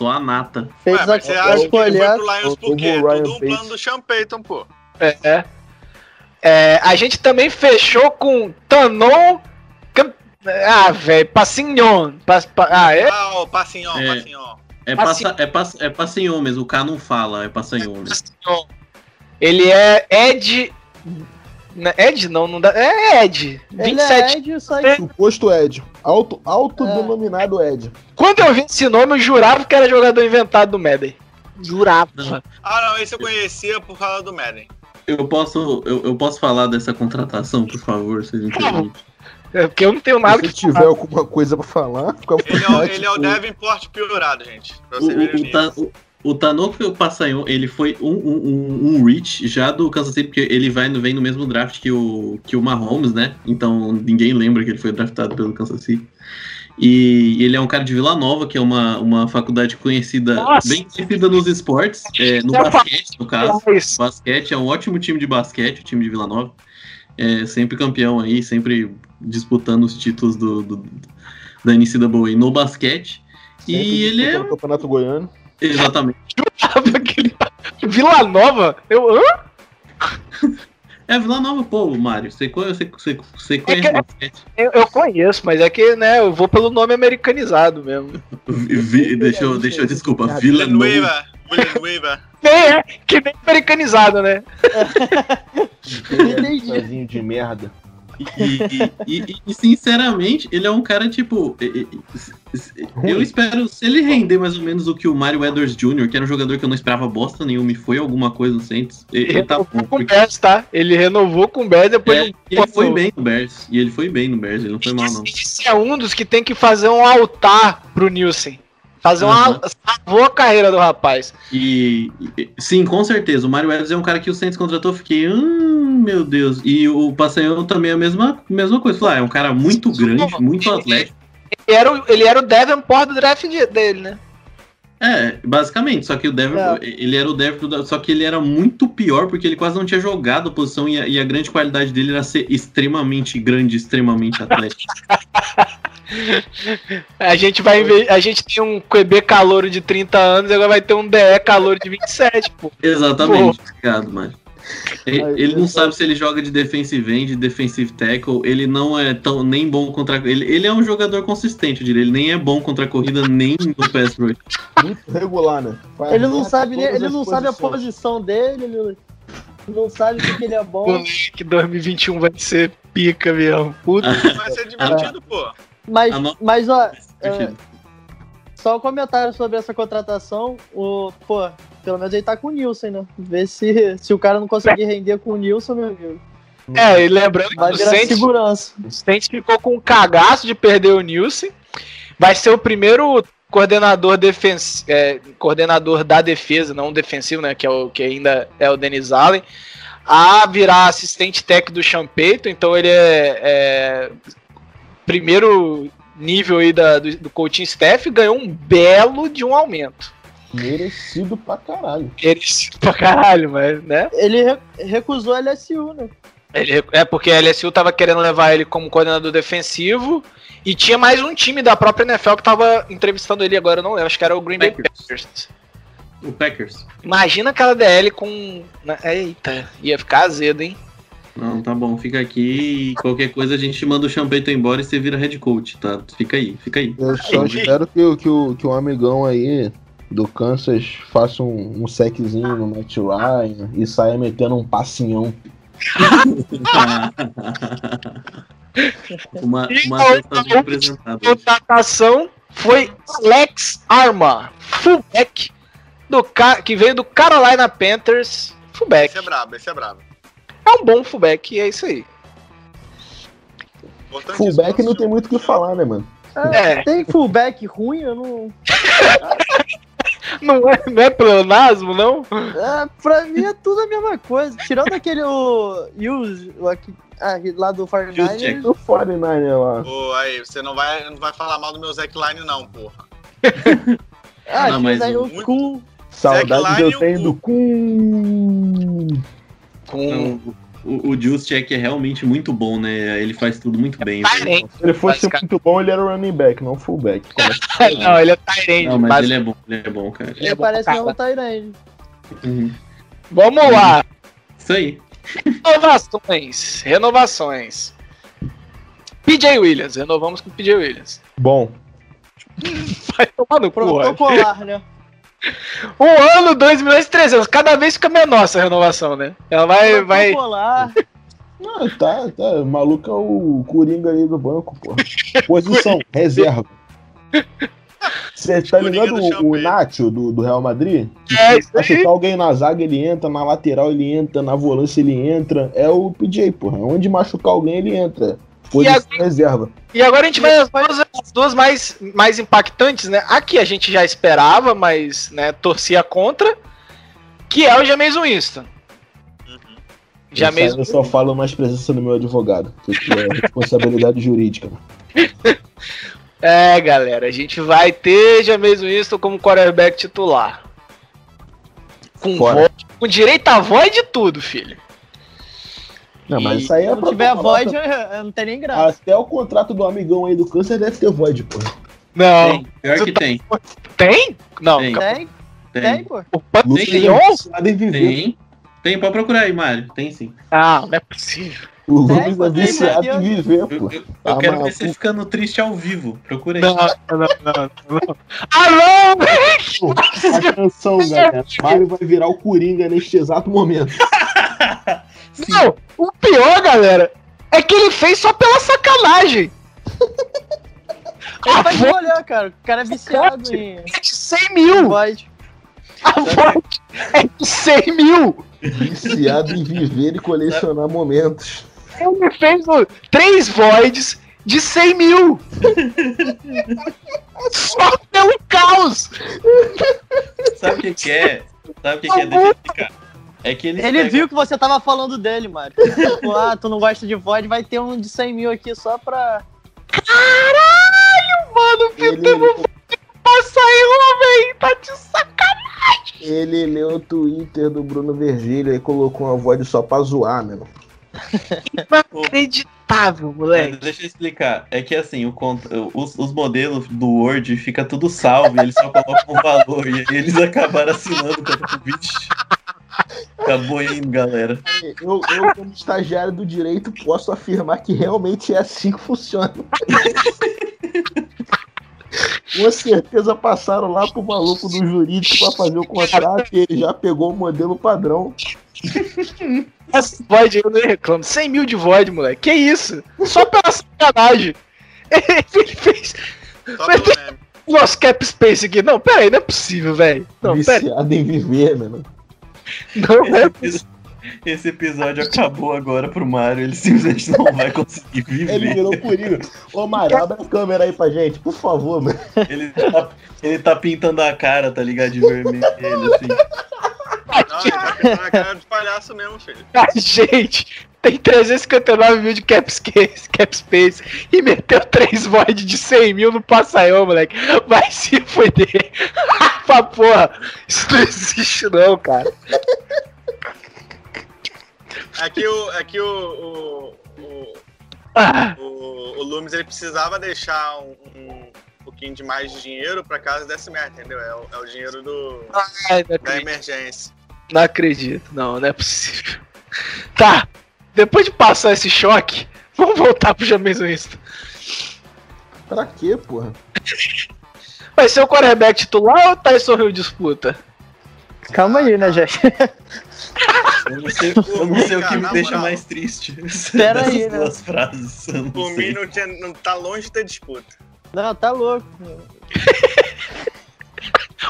Speaker 3: Só a nata.
Speaker 5: Fez
Speaker 6: Ué, mas você acha que ele foi pro Lions
Speaker 4: o-
Speaker 6: por quê? Tudo um plano do Sean Payton, pô.
Speaker 2: É. É, a gente também fechou com Tanon. Ah, velho, Passignon. Pas- pa- Ah, é?
Speaker 6: Ah, o passinhão,
Speaker 3: É.
Speaker 6: passinhão.
Speaker 3: É, passa, é, pass, é passanhão mesmo, o K não fala, é passanhão mesmo.
Speaker 2: Passignon. Ele é Ed. Não, Ed não, não dá. É Ed.
Speaker 5: Ele
Speaker 2: 27.
Speaker 5: é Ed, que
Speaker 4: Suposto Ed. Auto, autodenominado Ed.
Speaker 2: Quando eu vi esse nome, eu jurava que era jogador inventado do Madden. Jurava.
Speaker 3: Não.
Speaker 6: Ah, não, esse eu conhecia por causa do Madden.
Speaker 3: Eu posso, eu, eu posso falar dessa contratação, por favor, vocês me permitem?
Speaker 2: É porque eu não tenho nada
Speaker 4: Se
Speaker 2: que
Speaker 4: tiver alguma coisa pra falar, fica
Speaker 6: Ele é, o- ele é o Davenport piorado, gente. Pra
Speaker 3: O,
Speaker 6: você ver
Speaker 3: o, o, O, o Tanoko Passanhon, ele foi um, um, um, um reach já do Kansas City, porque ele vai, vem no mesmo draft que o, que o Mahomes, né? Então ninguém lembra que ele foi draftado pelo Kansas City. E ele é um cara de Vila Nova, que é uma, uma faculdade conhecida,
Speaker 2: Nossa!
Speaker 3: bem conhecida nos esportes, é, no basquete, no caso. Basquete é um ótimo time de basquete, o time de Vila Nova. É sempre campeão aí, sempre disputando os títulos do, do, da NCAA no basquete. E
Speaker 4: Sempre
Speaker 3: ele é.
Speaker 4: o Campeonato Goiano.
Speaker 3: Exatamente. [laughs]
Speaker 2: Aquele- Vila Nova? Eu, hã?
Speaker 3: É Vila Nova, pô, Mário. Você, você, você, você conhece
Speaker 2: que-
Speaker 3: basquete?
Speaker 2: Eu, eu conheço, mas é que, né, eu vou pelo nome americanizado mesmo.
Speaker 3: Vi- vi- deixa, eu, deixa eu, desculpa. Vila Nova.
Speaker 6: Villanueva. Villanueva. [laughs]
Speaker 2: Nem é, que nem americanizado, né? [laughs]
Speaker 4: Sozinho de merda.
Speaker 3: E, e- e- sinceramente, ele é um cara tipo. Eu espero, se ele render mais ou menos o que o Mario Edwards Jr., que era um jogador que eu não esperava bosta nenhuma e foi alguma coisa no Saints, ele, ele tá bom.
Speaker 2: Com o
Speaker 3: porque-
Speaker 2: Bears, tá? Ele renovou com o Bears depois
Speaker 3: É, ele foi bem no Bears. E ele foi bem no Bears, ele não foi mal, não.
Speaker 2: Esse é um dos que tem que fazer um altar pro Nilson. Fazer uma.
Speaker 3: Uhum.
Speaker 2: Salvou a carreira do rapaz.
Speaker 3: E, sim, com certeza. O Mario Edwards é um cara que o Saints contratou, fiquei, hum, meu Deus. E o Passanhão também é a mesma, mesma coisa. Ah, é um cara muito grande, muito atlético.
Speaker 2: Ele era, o- ele era o Davenport do draft de- dele, né?
Speaker 3: É, basicamente, só que o Devil,
Speaker 5: É.
Speaker 3: ele era o da- só que ele era muito pior porque ele quase não tinha jogado a posição e a, e a grande qualidade dele era ser extremamente grande, extremamente atlético. [laughs]
Speaker 2: A gente vai A gente tem um QB calouro de 30 anos e agora vai ter um DE calouro de 27, pô.
Speaker 3: Exatamente, obrigado, mano. Ele, ele não sabe se ele joga de defensive end, de defensive tackle, ele não é tão nem bom contra ele, ele é um jogador consistente, eu diria, ele nem é bom contra a corrida nem no pass rush.
Speaker 4: Muito regular, né? Faz
Speaker 5: Ele não sabe, ele
Speaker 4: as
Speaker 5: não sabe a posição dele, ele não sabe o que, ele é bom.
Speaker 2: Moleque, 2021 vai ser pica, mesmo. Puta. [laughs]
Speaker 6: Vai ser divertido, pô.
Speaker 5: Mas, mas ó,
Speaker 3: Divertido.
Speaker 5: só um comentário sobre essa contratação. O, pô, pelo menos ele tá com o Nilson, né? Ver se, se o cara não conseguir render com o Nilson, meu amigo.
Speaker 2: É, e lembrando que
Speaker 5: Vai
Speaker 2: o
Speaker 5: virar
Speaker 2: Saints,
Speaker 5: segurança.
Speaker 2: o Saints ficou com um cagaço de perder o Nilson. Vai ser o primeiro coordenador defens é, coordenador da defesa, não defensivo, né? Que, é o, que ainda é o Denis Allen, a virar assistente técnico do Payton. Então ele é, é primeiro nível aí da, do, do coaching staff e ganhou um belo de um aumento.
Speaker 4: Merecido pra caralho.
Speaker 2: Merecido pra caralho, mas, né?
Speaker 5: Ele re- recusou a LSU, né?
Speaker 2: Ele- é porque a LSU tava querendo levar ele como coordenador defensivo e tinha mais um time da própria NFL que tava entrevistando ele agora, eu não lembro, acho que era o Green Bay
Speaker 3: Packers.
Speaker 2: Packers.
Speaker 3: O Packers.
Speaker 2: Imagina aquela DL com. né, Eita, ia ficar azedo, hein?
Speaker 3: Não, tá bom, fica aqui e qualquer coisa a gente manda o Champeito embora e você vira head coach, tá? Fica aí, fica aí.
Speaker 4: Eu só espero que, o- que, o, que o amigão aí do Kansas faça um, um seczinho no Matt Ryan e saia metendo um passinhão. [laughs]
Speaker 3: uma uma bem apresentada.
Speaker 2: Contratação foi Alex Arma, fullback do que veio do Carolina Panthers. Fullback.
Speaker 6: Esse é brabo, esse é brabo.
Speaker 2: É um bom fullback, e é isso aí.
Speaker 6: Importantíssimo.
Speaker 4: Fullback não tem muito o que falar, né, mano?
Speaker 2: É.
Speaker 5: Tem fullback ruim, eu não. [laughs] [laughs]
Speaker 2: Não é, não é pleonasmo, não?
Speaker 5: É, pra mim é tudo a mesma coisa. Tirando aquele o. Use, o aqui, ah, lá do 49ers.
Speaker 4: O 49 lá.
Speaker 6: Pô, aí, você não vai, não vai falar mal do meu Zack Line, não, porra. [laughs]
Speaker 5: Ah,
Speaker 3: Não, mas
Speaker 5: aí o
Speaker 6: muito-
Speaker 5: cu.
Speaker 4: Saudades eu
Speaker 6: o
Speaker 4: tenho do cu.
Speaker 2: Com
Speaker 3: Não, o, o Juszczyk é realmente muito bom, né? Ele faz tudo muito bem.
Speaker 2: Tyrande.
Speaker 4: Se ele fosse
Speaker 2: Basicamente.
Speaker 4: muito bom, ele era running back, não fullback. [laughs] É que-
Speaker 2: Não, ele é Tyrande.
Speaker 3: Não, mas ele é bom, ele é bom, cara.
Speaker 2: Ele é
Speaker 5: Ele
Speaker 2: bom
Speaker 5: parece mesmo o Tyrande.
Speaker 3: Uhum.
Speaker 2: Vamos lá.
Speaker 3: Isso aí.
Speaker 2: Renovações. Renovações. PJ Williams. Renovamos com o PJ Williams.
Speaker 4: Bom, [laughs]
Speaker 2: Vai tomar no.
Speaker 5: Protocolar, né?
Speaker 2: Um ano, 2 milhões e 300. Cada vez fica menor essa renovação, né? Ela vai. vai... [laughs]
Speaker 4: Não, tá, tá. O maluco é o Coringa ali do banco, porra. Posição, [laughs] reserva. Você tá ligado
Speaker 6: do
Speaker 4: o. Nacho do, do Real Madrid?
Speaker 2: É, isso aí.
Speaker 4: chutar alguém na zaga, ele entra, na lateral ele entra, na volância ele entra. É o PJ, porra. Onde machucar alguém, ele entra. Posição reserva.
Speaker 2: E agora a gente vai às duas, as duas mais, mais impactantes, né? Aqui a gente já esperava, mas né, torcia contra. Que é o Jameson Winston.
Speaker 6: Uhum.
Speaker 4: Aí Eu só falo mais presença do meu advogado, que é responsabilidade jurídica. [laughs]
Speaker 2: É, galera, a gente vai ter James Winston como quarterback titular. Com, voz, com direito a voz de tudo, filho.
Speaker 4: Não, mas
Speaker 2: E
Speaker 4: isso aí
Speaker 5: Se
Speaker 4: é
Speaker 5: não
Speaker 4: pra
Speaker 5: tiver
Speaker 4: falar,
Speaker 5: void, eu- [laughs] não tem nem graça.
Speaker 4: Até o contrato do amigão aí do câncer deve ter void, pô.
Speaker 2: Não.
Speaker 3: Tem, pior
Speaker 2: Você
Speaker 3: que
Speaker 2: tá-
Speaker 3: tem.
Speaker 2: Tem? Não.
Speaker 3: Tem.
Speaker 2: calma.
Speaker 5: Tem, tem, pô.
Speaker 2: O Pantheon?
Speaker 4: Podem viver.
Speaker 3: Tem. Tem, pode procurar aí, Mário. Tem sim.
Speaker 2: Ah, não é possível.
Speaker 4: O Lubis
Speaker 5: pô,
Speaker 4: é
Speaker 5: tem,
Speaker 4: viciado
Speaker 5: mas
Speaker 4: em viver,
Speaker 3: Eu,
Speaker 4: pô.
Speaker 3: eu- eu
Speaker 4: Tá
Speaker 3: quero ver
Speaker 4: maluco.
Speaker 3: você ficando triste ao vivo. Procura aí.
Speaker 2: Não, não, não, não. Ah, não!
Speaker 4: Atenção, galera. Mário vai virar o Coringa neste exato momento. [laughs]
Speaker 2: Não, o pior, galera, é que ele fez só pela sacanagem.
Speaker 5: Ele
Speaker 2: A
Speaker 5: vai
Speaker 2: voz
Speaker 5: olhar, cara. O cara é viciado em
Speaker 2: é de 100 mil.
Speaker 5: void.
Speaker 2: A voz é de 100 mil.
Speaker 4: Viciado em viver e colecionar momentos.
Speaker 2: Ele fez três voids de 100 mil. Só pelo caos.
Speaker 3: Sabe o que, que é? Sabe o que, que é? Eu explicar. É que eles
Speaker 5: Ele
Speaker 3: pegam-
Speaker 5: viu que você tava falando dele, Mário. Tipo, ah, tu não gosta de void, vai ter um de 100 mil aqui só pra.
Speaker 2: Caralho, mano,
Speaker 4: Ele,
Speaker 2: passa aí, velho. Tá de sacanagem.
Speaker 4: ele leu o Twitter do Bruno Virgílio e colocou uma voz só pra zoar, meu.
Speaker 2: Inacreditável,
Speaker 3: Mas
Speaker 2: moleque.
Speaker 3: deixa eu explicar. É que assim, o cont- os, os modelos do Word fica tudo salvo, eles só colocam um valor. E aí eles [laughs] acabaram assinando como vixe. Acabou indo, galera.
Speaker 4: Eu, eu, como estagiário do direito, posso afirmar que realmente é assim que funciona. Com certeza passaram lá pro maluco do jurídico pra fazer o contrato e ele já pegou o modelo padrão.
Speaker 2: Essa void eu nem reclamo. 100 mil de void, moleque. Que isso? Só pela sacanagem. [laughs] Ele fez
Speaker 6: Só
Speaker 2: nosso cap space aqui. Não, pera aí, não é possível, velho. Não, pera
Speaker 4: viciado em viver, mano.
Speaker 2: Não
Speaker 3: Esse,
Speaker 2: é
Speaker 3: epi- esse episódio acabou agora pro Mario. Ele simplesmente não vai conseguir [laughs]
Speaker 4: Ele
Speaker 3: viver.
Speaker 4: virou Coringa. Ô, Mário, abre a câmera aí pra gente, por favor, mano.
Speaker 3: Ele tá, ele tá pintando a cara, tá ligado? De vermelho, assim.
Speaker 6: Não, ele tá pintando a cara de palhaço mesmo, filho.
Speaker 2: A gente tem 359 mil de cap space, cap space e meteu 3 void de 100 mil no passaião, moleque. Vai se foder. [laughs] pra porra. Isso não existe, não, cara.
Speaker 6: Aqui o. Aqui o. o, o
Speaker 2: Ah,
Speaker 6: o, o Loomis ele precisava deixar um, um pouquinho de mais de dinheiro pra caso desse merda, entendeu? É o, é o dinheiro do,
Speaker 2: ai,
Speaker 6: da
Speaker 2: acredito,
Speaker 6: emergência.
Speaker 2: não acredito. Não, não é possível. Tá. Depois de passar esse choque, [laughs] vamos voltar pro James Winston.
Speaker 4: Pra quê, porra?
Speaker 2: Vai ser o quarterback titular ou o Tyson Hill disputa?
Speaker 5: Calma aí, né, gente?
Speaker 3: Eu não sei, eu não sei o que me deixa
Speaker 6: moral.
Speaker 3: mais triste.
Speaker 5: Espera
Speaker 3: dessas
Speaker 5: aí, né?
Speaker 3: duas frases.
Speaker 6: Por mim
Speaker 3: sei.
Speaker 6: não, tinha, não tá longe de ter disputa.
Speaker 5: Não, tá louco. [laughs]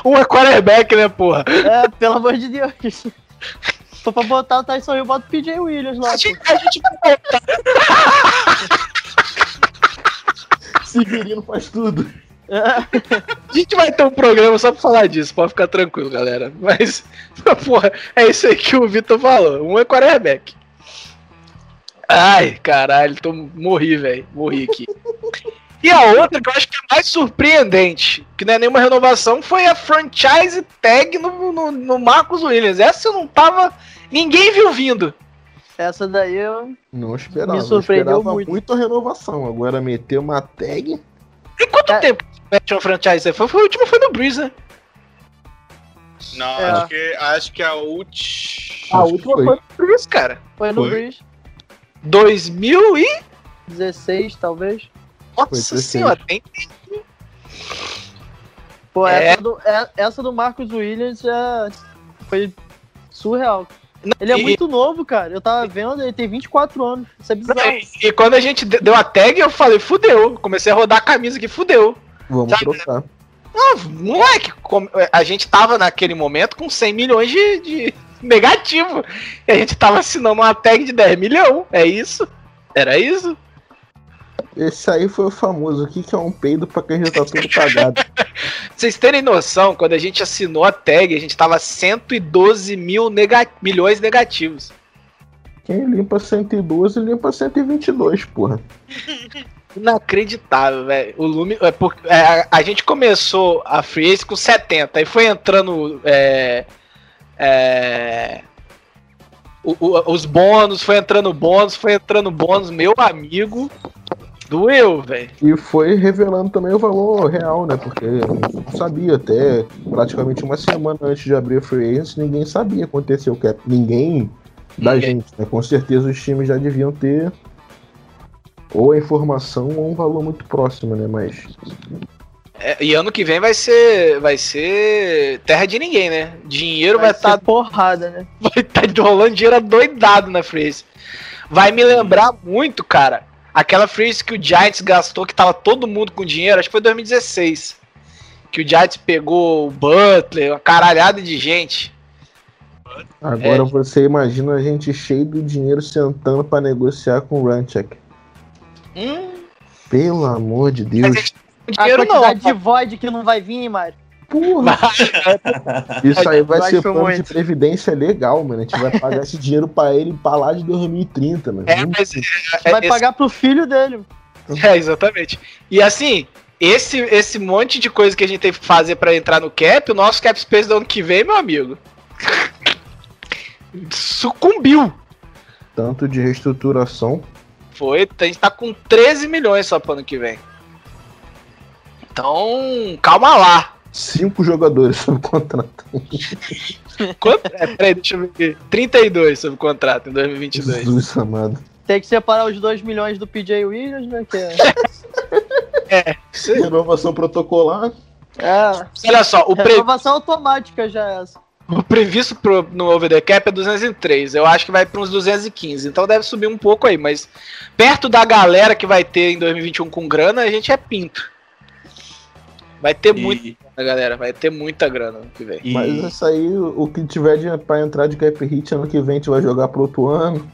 Speaker 2: Um é quarterback, né, porra?
Speaker 5: É, pelo amor de Deus. For pra botar o Tyson Hill, bota o PJ Williams lá.
Speaker 2: A gente, a gente vai voltar.
Speaker 4: Severino faz tudo.
Speaker 2: A gente vai ter um programa só pra falar disso, pode ficar tranquilo, galera. Mas, [laughs] porra, é isso aí que o Vitor falou. Um é quarterback. Ai, caralho, tô, morri, velho. Morri aqui. E a outra que eu acho que é mais surpreendente, que não é nenhuma renovação, foi a franchise tag no, no, no Marcos Williams. Essa eu não tava. Ninguém viu vindo.
Speaker 5: Essa daí eu.
Speaker 4: Não esperava.
Speaker 5: Me surpreendeu
Speaker 4: eu esperava
Speaker 5: muito.
Speaker 4: muito a renovação. Agora meter uma tag.
Speaker 2: E quanto
Speaker 5: É.
Speaker 2: tempo que mete uma franchise? Foi, foi, o último foi no Breeze, né?
Speaker 6: Não,
Speaker 5: É.
Speaker 6: acho, que, acho que a última.
Speaker 2: A última
Speaker 4: foi.
Speaker 2: foi no Breeze, cara.
Speaker 5: Foi no
Speaker 4: Foi.
Speaker 5: Breeze.
Speaker 2: 2000 e.
Speaker 5: 16, talvez.
Speaker 2: Nossa
Speaker 4: 16.
Speaker 2: senhora, tem
Speaker 5: Pô,
Speaker 2: É.
Speaker 5: essa, do, é- essa do Marcos Williams é, foi surreal. Ele é
Speaker 2: e-
Speaker 5: muito novo, cara. Eu tava vendo, ele tem 24 anos. Isso é bizarro.
Speaker 2: E, e quando a gente de- deu a tag, eu falei, fudeu. Comecei a rodar a camisa aqui, fudeu.
Speaker 4: Vamos
Speaker 2: Sabe,
Speaker 4: trocar.
Speaker 2: Ah, moleque, com- a gente tava naquele momento com 100 milhões de, de [laughs] negativo. E a gente tava assinando uma tag de 10 milhões. É isso? Era isso?
Speaker 4: Esse aí foi o famoso. O que, que é um peido pra quem já tá tudo cagado? [laughs]
Speaker 2: Vocês terem noção, quando a gente assinou a tag, a gente tava 112 mil nega milhões negativos.
Speaker 4: Quem limpa 112 limpa 122, porra.
Speaker 2: inacreditável, velho. O Lume. É, porque, é, a, a gente começou a Free Agency com 70, aí foi entrando. É, é, o- o- os bônus, foi entrando bônus, foi entrando bônus, meu amigo. Doeu, velho.
Speaker 4: E foi revelando também o valor real, né? Porque não sabia até praticamente uma semana antes de abrir a Free Agency, ninguém sabia acontecer o cap. Ninguém da
Speaker 2: Ninguém.
Speaker 4: gente, né? Com certeza os times já deviam ter ou a informação ou um valor muito próximo, né? Mas
Speaker 2: É, e ano que vem vai ser. Vai ser terra de ninguém, né? Dinheiro vai estar
Speaker 5: ser porrada, né? [laughs]
Speaker 2: vai tá rolando dinheiro adoidado na Freeze. Vai me lembrar muito, cara, aquela Freeze que o Giants gastou, que tava todo mundo com dinheiro, acho que foi 2016. Que o Giants pegou o Butler, uma caralhada de gente.
Speaker 4: agora
Speaker 2: É.
Speaker 4: você imagina a gente cheio do dinheiro sentando pra negociar com o Ranchak.
Speaker 2: Hum,
Speaker 4: Pelo amor de Deus.
Speaker 2: não
Speaker 5: A
Speaker 2: dinheiro não.
Speaker 5: quantidade de void que não vai vir, Mário.
Speaker 4: Porra! [laughs] Isso aí vai ser plano de
Speaker 5: muito.
Speaker 4: previdência legal, mano. A gente vai pagar esse dinheiro pra ele pra lá de 2030, mano.
Speaker 2: É, mas, é,
Speaker 5: Vai
Speaker 2: esse-
Speaker 5: pagar pro filho dele. [laughs]
Speaker 2: É, exatamente. E assim, esse, esse monte de coisa que a gente tem que fazer pra entrar no cap, o nosso cap space do ano que vem, meu amigo. Sucumbiu.
Speaker 4: Tanto de reestruturação.
Speaker 2: Foi, a gente tá com 13 milhões só pro ano que vem. Então, calma lá.
Speaker 4: Cinco jogadores sob contrato. [laughs]
Speaker 2: Quanto? É, peraí, deixa eu ver. 32 sob contrato em 2022.
Speaker 4: Jesus amado.
Speaker 5: Tem que separar os 2 milhões do PJ Williams, né? Que é... [laughs]
Speaker 4: Renovação protocolar.
Speaker 5: é.
Speaker 2: Olha só, o, pre-
Speaker 5: Renovação automática já é essa.
Speaker 2: o previsto pro- no over the cap é 203. Eu acho que vai pra uns 215. Então deve subir um pouco aí. Mas perto da galera que vai ter em 2021 com grana, a gente é pinto. Vai ter muita
Speaker 3: E,
Speaker 2: grana, galera. Vai ter muita grana ano que vem.
Speaker 3: e-
Speaker 4: Mas isso aí, o que tiver de, pra entrar de cap hit ano que vem, a gente vai jogar pro outro ano.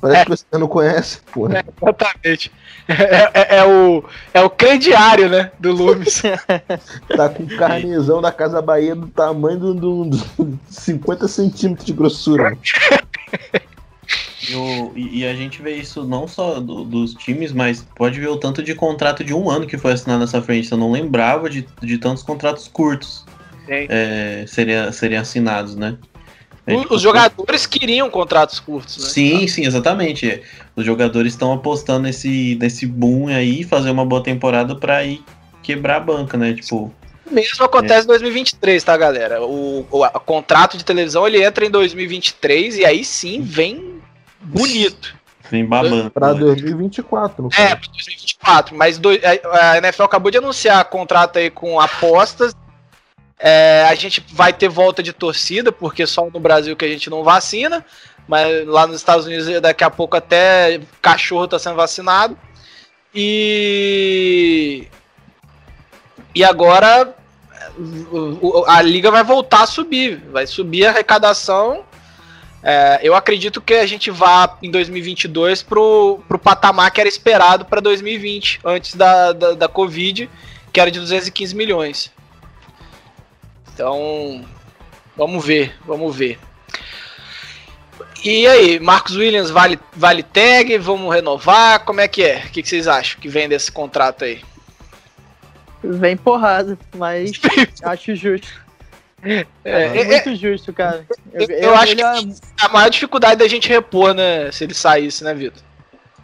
Speaker 4: Parece
Speaker 2: É.
Speaker 4: que você não conhece, pô.
Speaker 2: É, exatamente. É, é- é o, é o crediário, né? Do Loomis. [laughs]
Speaker 4: Tá com o carnezão da Casa Bahia do tamanho de um de um 50 centímetros de grossura. [laughs]
Speaker 3: E, o- e- e a gente vê isso não só do- dos times, mas pode ver o tanto de contrato de um ano que foi assinado nessa frente. Eu não lembrava de, de tantos contratos curtos é, seriam, seriam assinados, né? É,
Speaker 2: Os
Speaker 3: tipo,
Speaker 2: jogadores queriam contratos curtos, né?
Speaker 3: Sim, sim, exatamente. Os jogadores estão apostando nesse, nesse boom aí, fazer uma boa temporada pra ir quebrar a banca, né? Tipo,
Speaker 2: O mesmo acontece em 2023, tá, galera? O, o a- contrato de televisão ele entra em 2023 e aí sim vem bonito.
Speaker 3: vem babando.
Speaker 4: Pra
Speaker 3: né?
Speaker 4: 2024, no
Speaker 2: É, pra 2024, mas do- a a NFL acabou de anunciar contrato aí com apostas. É, a gente vai ter volta de torcida, porque só no Brasil que a gente não vacina. Mas lá nos Estados Unidos daqui a pouco até cachorro tá sendo vacinado. E. E agora a liga vai voltar a subir. Vai subir a arrecadação. É, eu acredito que a gente vá em 2022 pro, pro patamar que era esperado para 2020, antes da, da, da Covid, que era de 215 milhões. Então, vamos ver, vamos ver. E aí, Marcos Williams vale, vale tag? Vamos renovar? Como é que é? O que, que vocês acham que vem desse contrato aí?
Speaker 5: Vem porrada, mas [laughs] acho justo.
Speaker 2: É,
Speaker 5: É,
Speaker 2: é- é
Speaker 5: muito justo, cara.
Speaker 2: eu- eu acho
Speaker 5: ele
Speaker 2: que-
Speaker 5: é-
Speaker 2: a maior dificuldade da gente repor, né? Se ele saísse, né, Vitor?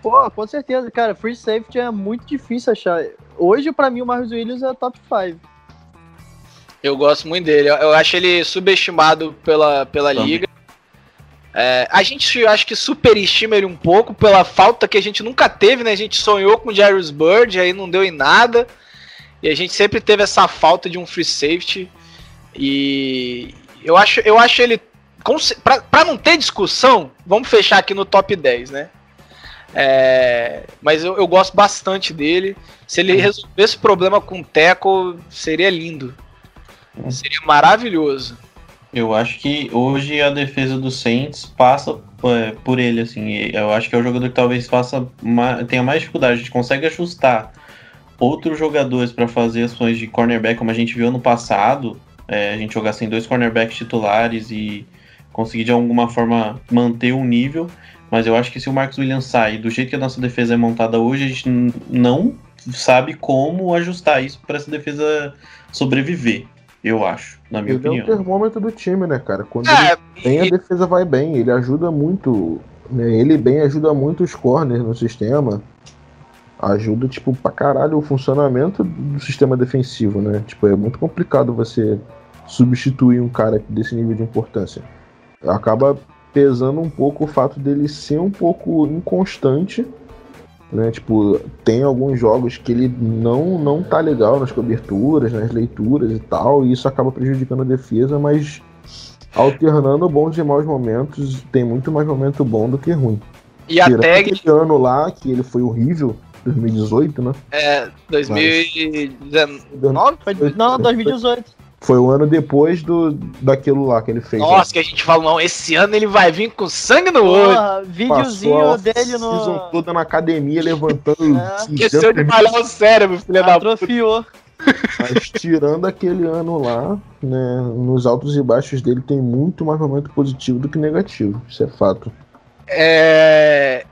Speaker 5: Pô, com certeza, cara. Free safety é muito difícil achar. Hoje, pra mim, o Marcos Williams é top 5.
Speaker 2: Eu gosto muito dele. Eu, eu acho ele subestimado pela, pela
Speaker 3: Também.
Speaker 2: liga. É, a gente acho que superestima ele um pouco pela falta que a gente nunca teve, né? A gente sonhou com o Jarvis Bird, aí não deu em nada. E a gente sempre teve essa falta de um free safety. E eu acho, eu acho ele. pra não ter discussão, vamos fechar aqui no top 10, né? É, mas eu, eu gosto bastante dele. Se ele resolvesse o problema com o Teco, seria lindo. Seria maravilhoso.
Speaker 3: Eu acho que hoje a defesa do Saints passa é, por ele, assim. Eu acho que é o jogador que talvez faça ma- tenha mais dificuldade. A gente consegue ajustar outros jogadores para fazer ações de cornerback, como a gente viu no passado. É, a gente jogar sem dois cornerbacks titulares e conseguir de alguma forma manter o nível. Mas eu acho que se o Marcos Williams sai do jeito que a nossa defesa é montada hoje, a gente não sabe como ajustar isso para essa defesa sobreviver. Eu acho, na minha
Speaker 4: Ele é o
Speaker 3: opinião.
Speaker 4: termômetro do time, né, cara? Quando ele
Speaker 2: É,
Speaker 4: a
Speaker 2: e-
Speaker 4: defesa vai bem. Ele ajuda muito. Né? Ele bem ajuda muito os corners no sistema. Ajuda, tipo, pra caralho o funcionamento do sistema defensivo, né? Tipo, é muito complicado você substituir um cara desse nível de importância. Acaba pesando um pouco o fato dele ser um pouco inconstante. Né? Tipo, tem alguns jogos que ele não, não tá legal nas coberturas, nas leituras e tal, e isso acaba prejudicando a defesa, mas alternando bons e maus momentos, tem muito mais momento bom do que ruim.
Speaker 2: e a
Speaker 4: Tirando
Speaker 2: tag
Speaker 4: aquele ano lá, que ele foi horrível, 2018, né?
Speaker 2: é 2019.
Speaker 5: Foi, não, 2018.
Speaker 4: Foi o ano depois do, daquilo lá que ele fez. né?
Speaker 2: Nossa, que a gente fala, não, esse ano ele vai vir com sangue no olho.
Speaker 5: Porra,
Speaker 4: Passou
Speaker 5: videozinho dele
Speaker 4: season
Speaker 5: no.
Speaker 4: toda na academia, levantando.
Speaker 5: É.
Speaker 2: Esqueceu de malhar o cérebro, filho da puta.
Speaker 5: Atrofiou.
Speaker 4: Mas tirando aquele ano lá, né, nos altos e baixos dele tem muito mais momento positivo do que negativo. Isso é fato.
Speaker 2: É...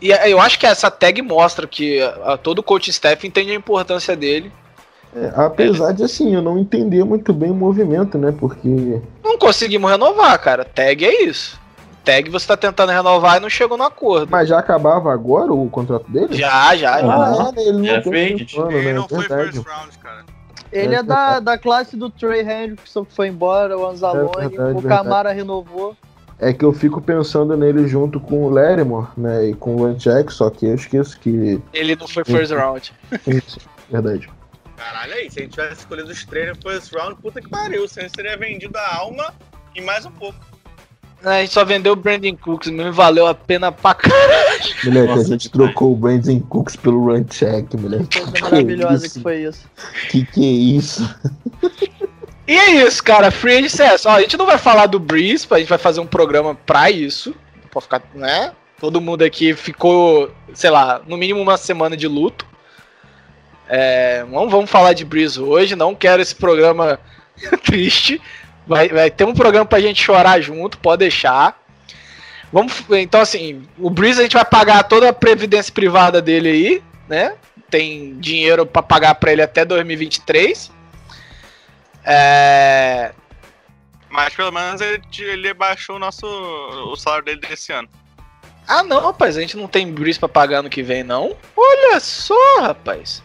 Speaker 2: E eu acho que essa tag mostra que a- todo o coach staff entende a importância dele.
Speaker 4: É, apesar de assim, eu não entender muito bem o movimento, né? Porque
Speaker 2: Não conseguimos renovar, cara. Tag é isso. Tag você tá tentando renovar e não chegou no acordo.
Speaker 4: Mas já acabava agora o contrato dele?
Speaker 2: Já, já, já.
Speaker 4: Ah, é, né? Ele
Speaker 3: Já
Speaker 4: não tem
Speaker 3: fez,
Speaker 4: muito ano,
Speaker 6: Ele
Speaker 4: né?
Speaker 6: não foi
Speaker 4: Verdade.
Speaker 6: first round, cara.
Speaker 5: Ele é da, da classe do Trey Hendrickson que foi embora, o Anzalone,
Speaker 4: É verdade,
Speaker 5: o Camara renovou.
Speaker 4: É que eu fico pensando nele junto com o Larimore, né? E com o Lanchek, só que eu esqueço que.
Speaker 2: Ele não foi first round.
Speaker 4: Isso, verdade.
Speaker 6: Caralho, aí, se a gente tivesse escolhido os trainers first round, puta que pariu. Você teria vendido a alma e mais um pouco.
Speaker 2: A gente só vendeu o Brandon Cooks, mesmo valeu a pena pra caralho.
Speaker 4: Moleque,
Speaker 3: Nossa,
Speaker 4: a gente trocou o Brandon Cooks pelo Runcheck, moleque.
Speaker 5: Coisa
Speaker 4: Que
Speaker 5: maravilhosa
Speaker 4: isso?
Speaker 5: que foi isso.
Speaker 4: Que que é isso?
Speaker 2: E é isso, cara. Free Agent CS. Ó, a gente não vai falar do Breeze, a gente vai fazer um programa pra isso. Pra ficar, né? Todo mundo aqui ficou, sei lá, no mínimo uma semana de luto. É, não vamos falar de Breeze hoje, não quero esse programa [laughs] triste. Vai, vai ter um programa pra gente chorar junto, pode deixar. Vamos, então, assim, o Breeze a gente vai pagar toda a previdência privada dele aí, né? Tem dinheiro pra pagar pra ele até 2023. É,
Speaker 6: Mas pelo menos ele, ele baixou o nosso. o salário dele desse ano.
Speaker 2: Ah, não, rapaz, a gente não tem Breeze pra pagar ano que vem, não. Olha só, rapaz.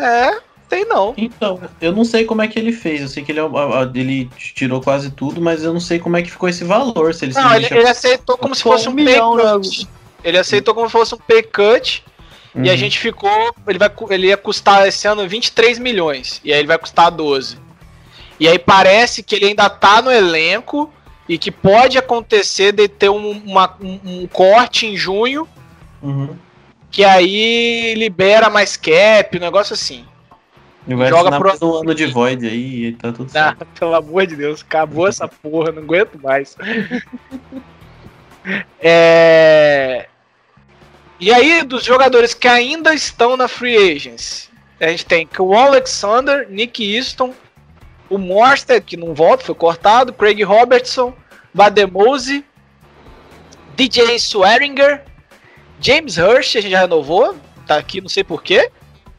Speaker 2: É, tem não.
Speaker 3: Então, eu não sei como é que ele fez. Eu sei que ele, é ele tirou quase tudo, mas eu não sei como é que ficou esse valor. Se ele
Speaker 2: Não, ele, ele aceitou como se fosse
Speaker 5: um
Speaker 2: um pay
Speaker 5: milhão, né?
Speaker 2: Ele aceitou como se fosse um pay cut. E a
Speaker 3: Uhum.
Speaker 2: gente ficou. Ele, vai, ele ia custar esse ano 23 milhões. E aí ele vai custar 12. E aí parece que ele ainda tá no elenco. E que pode acontecer de ter um, uma- um- um corte em junho.
Speaker 3: Uhum.
Speaker 2: Que aí libera mais cap, um negócio assim. Joga pro-
Speaker 3: um ano de Void aí e tá tudo
Speaker 2: Ah,
Speaker 3: certo.
Speaker 2: pelo amor de Deus, acabou essa porra, não aguento mais. [laughs] É... E aí, dos jogadores que ainda estão na Free Agents, a gente tem o Alexander, Nick Easton, o Morstead, que não volta, foi cortado, Craig Robertson, Bademose, DJ Swearinger, James Hurst, a gente já renovou, tá aqui, não sei porquê.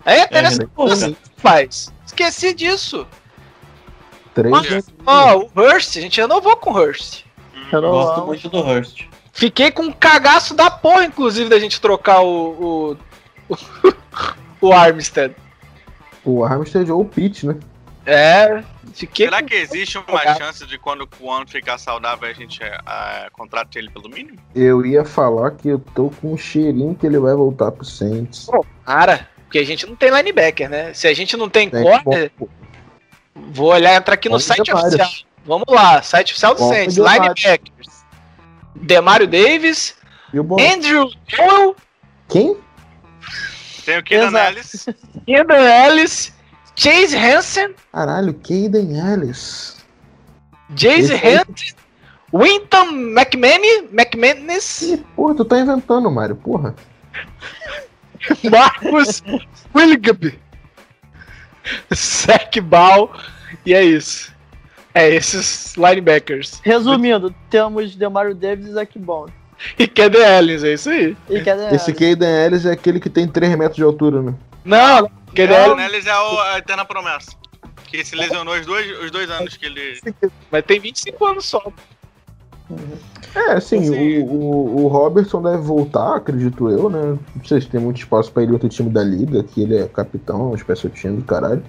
Speaker 2: É, até
Speaker 3: É,
Speaker 2: nessa
Speaker 3: renovou,
Speaker 2: porra,
Speaker 3: cara.
Speaker 2: faz. Esqueci disso.
Speaker 4: Três anos.
Speaker 2: Ó, o Hurst, a gente renovou com o Hurst.
Speaker 5: Renovamos.
Speaker 3: Gosto muito do Hurst.
Speaker 2: Fiquei com um cagaço da porra, inclusive, da gente trocar o. o, [laughs] o Armstead.
Speaker 4: O Armstead ou o Pitt, né?
Speaker 2: É, fiquei
Speaker 6: Será que existe uma chance de quando o ano ficar saudável a gente ah, contrate ele pelo mínimo?
Speaker 4: Eu ia falar que eu tô com um cheirinho que ele vai voltar pro Saints.
Speaker 2: Cara, porque a gente não tem linebacker, né? Se a gente não tem corner, vou olhar, entrar aqui no
Speaker 4: Vamos
Speaker 2: site oficial. Vamos lá, site oficial do
Speaker 4: Vamos
Speaker 2: Saints,
Speaker 4: Demário.
Speaker 2: linebackers. Demario Davis,
Speaker 4: E.
Speaker 2: Andrew Joel,
Speaker 4: Quem?
Speaker 6: Tem o Keenan. Ellis.
Speaker 2: Kendall Ellis, Chase Hansen,
Speaker 4: Caralho, Caden Ellis. Aí-
Speaker 2: Hunt, Winton McManus, McManus,
Speaker 4: Ih, porra, tu tá inventando, Mário, porra. [laughs]
Speaker 2: Marcos Willigab, Zach Ball, e é isso. É esses linebackers.
Speaker 5: Resumindo, temos Demario Davis e Zach Bond.
Speaker 2: E Kaden Ellis, é isso aí.
Speaker 5: E
Speaker 4: Esse Caden Ellis é aquele que tem 3 metros de altura, né?
Speaker 2: Não, Kaden
Speaker 6: O
Speaker 2: Ellis
Speaker 6: Nelis é o- a eterna promessa. Que se lesionou os dois, os dois anos que ele.
Speaker 2: mas tem 25 anos só.
Speaker 4: É, assim, o, o, o Robertson deve voltar, acredito eu, né? Não sei se tem muito espaço pra ele em outro time da liga, que ele é capitão, special time do caralho.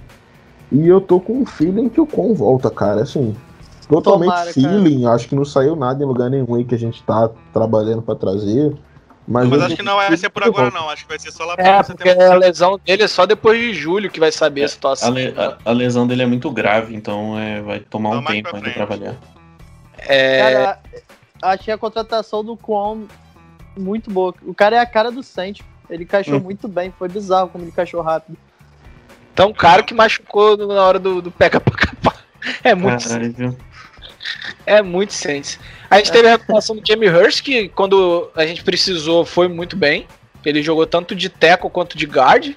Speaker 4: E eu tô com um feeling que o Con volta, cara, assim. Totalmente
Speaker 5: Tomara,
Speaker 4: feeling, acho que não saiu nada em lugar nenhum aí que a gente tá trabalhando pra trazer. Mas,
Speaker 6: Mas acho que não vai ser por agora, não. Acho que vai ser só lá pra
Speaker 2: É, porque
Speaker 6: setembro.
Speaker 2: a lesão dele é só depois de julho que vai saber a
Speaker 3: A,
Speaker 2: situação.
Speaker 3: le- a- a lesão dele é muito grave, então é, vai tomar um tempo
Speaker 6: pra
Speaker 3: ainda pra avaliar.
Speaker 2: É,
Speaker 5: Cara, achei a contratação do Kwon muito boa. O cara é a cara do Saints. Ele encaixou
Speaker 3: Hum.
Speaker 5: muito bem. Foi bizarro como ele encaixou rápido.
Speaker 2: tão caro que machucou na hora do, do pega pra capar. É muito,
Speaker 3: Caralho, viu?
Speaker 2: É muito sense. A gente teve a recuperação do Jamie Hurst, que quando a gente precisou foi muito bem. Ele jogou tanto de tackle quanto de guard.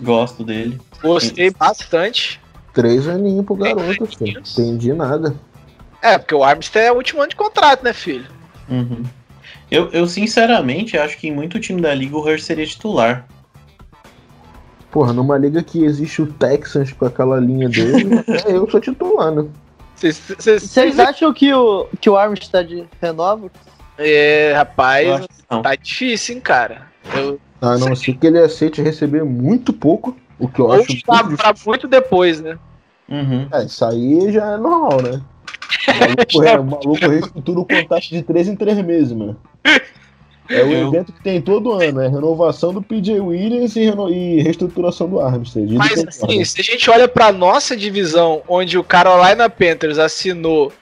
Speaker 3: Gosto dele.
Speaker 2: Gostei bastante.
Speaker 4: Três aninhos pro garoto, filho. Entendi nada.
Speaker 2: É, porque o Armstead é o último ano de contrato, né, filho?
Speaker 3: Uhum. Eu, eu, sinceramente, acho que em muito time da liga o Hurst seria titular.
Speaker 4: Porra, numa liga que existe o Texans com aquela linha dele, [laughs] é, eu sou titular, né?
Speaker 2: Vocês-
Speaker 5: acham que o, que o Armstead renova?
Speaker 2: É, rapaz, tá difícil, hein, cara. Eu
Speaker 4: A não ser que ele aceite receber muito pouco, o que eu
Speaker 2: ou
Speaker 4: acho
Speaker 2: tá
Speaker 4: muito
Speaker 2: pra muito depois, né?
Speaker 3: Uhum.
Speaker 4: É, isso aí já é normal, né? [laughs] O maluco, é, o maluco reestrutura o contrato de 3 em 3 meses, mano. [laughs] É o
Speaker 3: Eu-
Speaker 4: evento que tem todo ano, é renovação do PJ Williams e, reno- e reestruturação do Armstead.
Speaker 2: Mas assim, se a gente olha pra nossa divisão, onde o Carolina Panthers assinou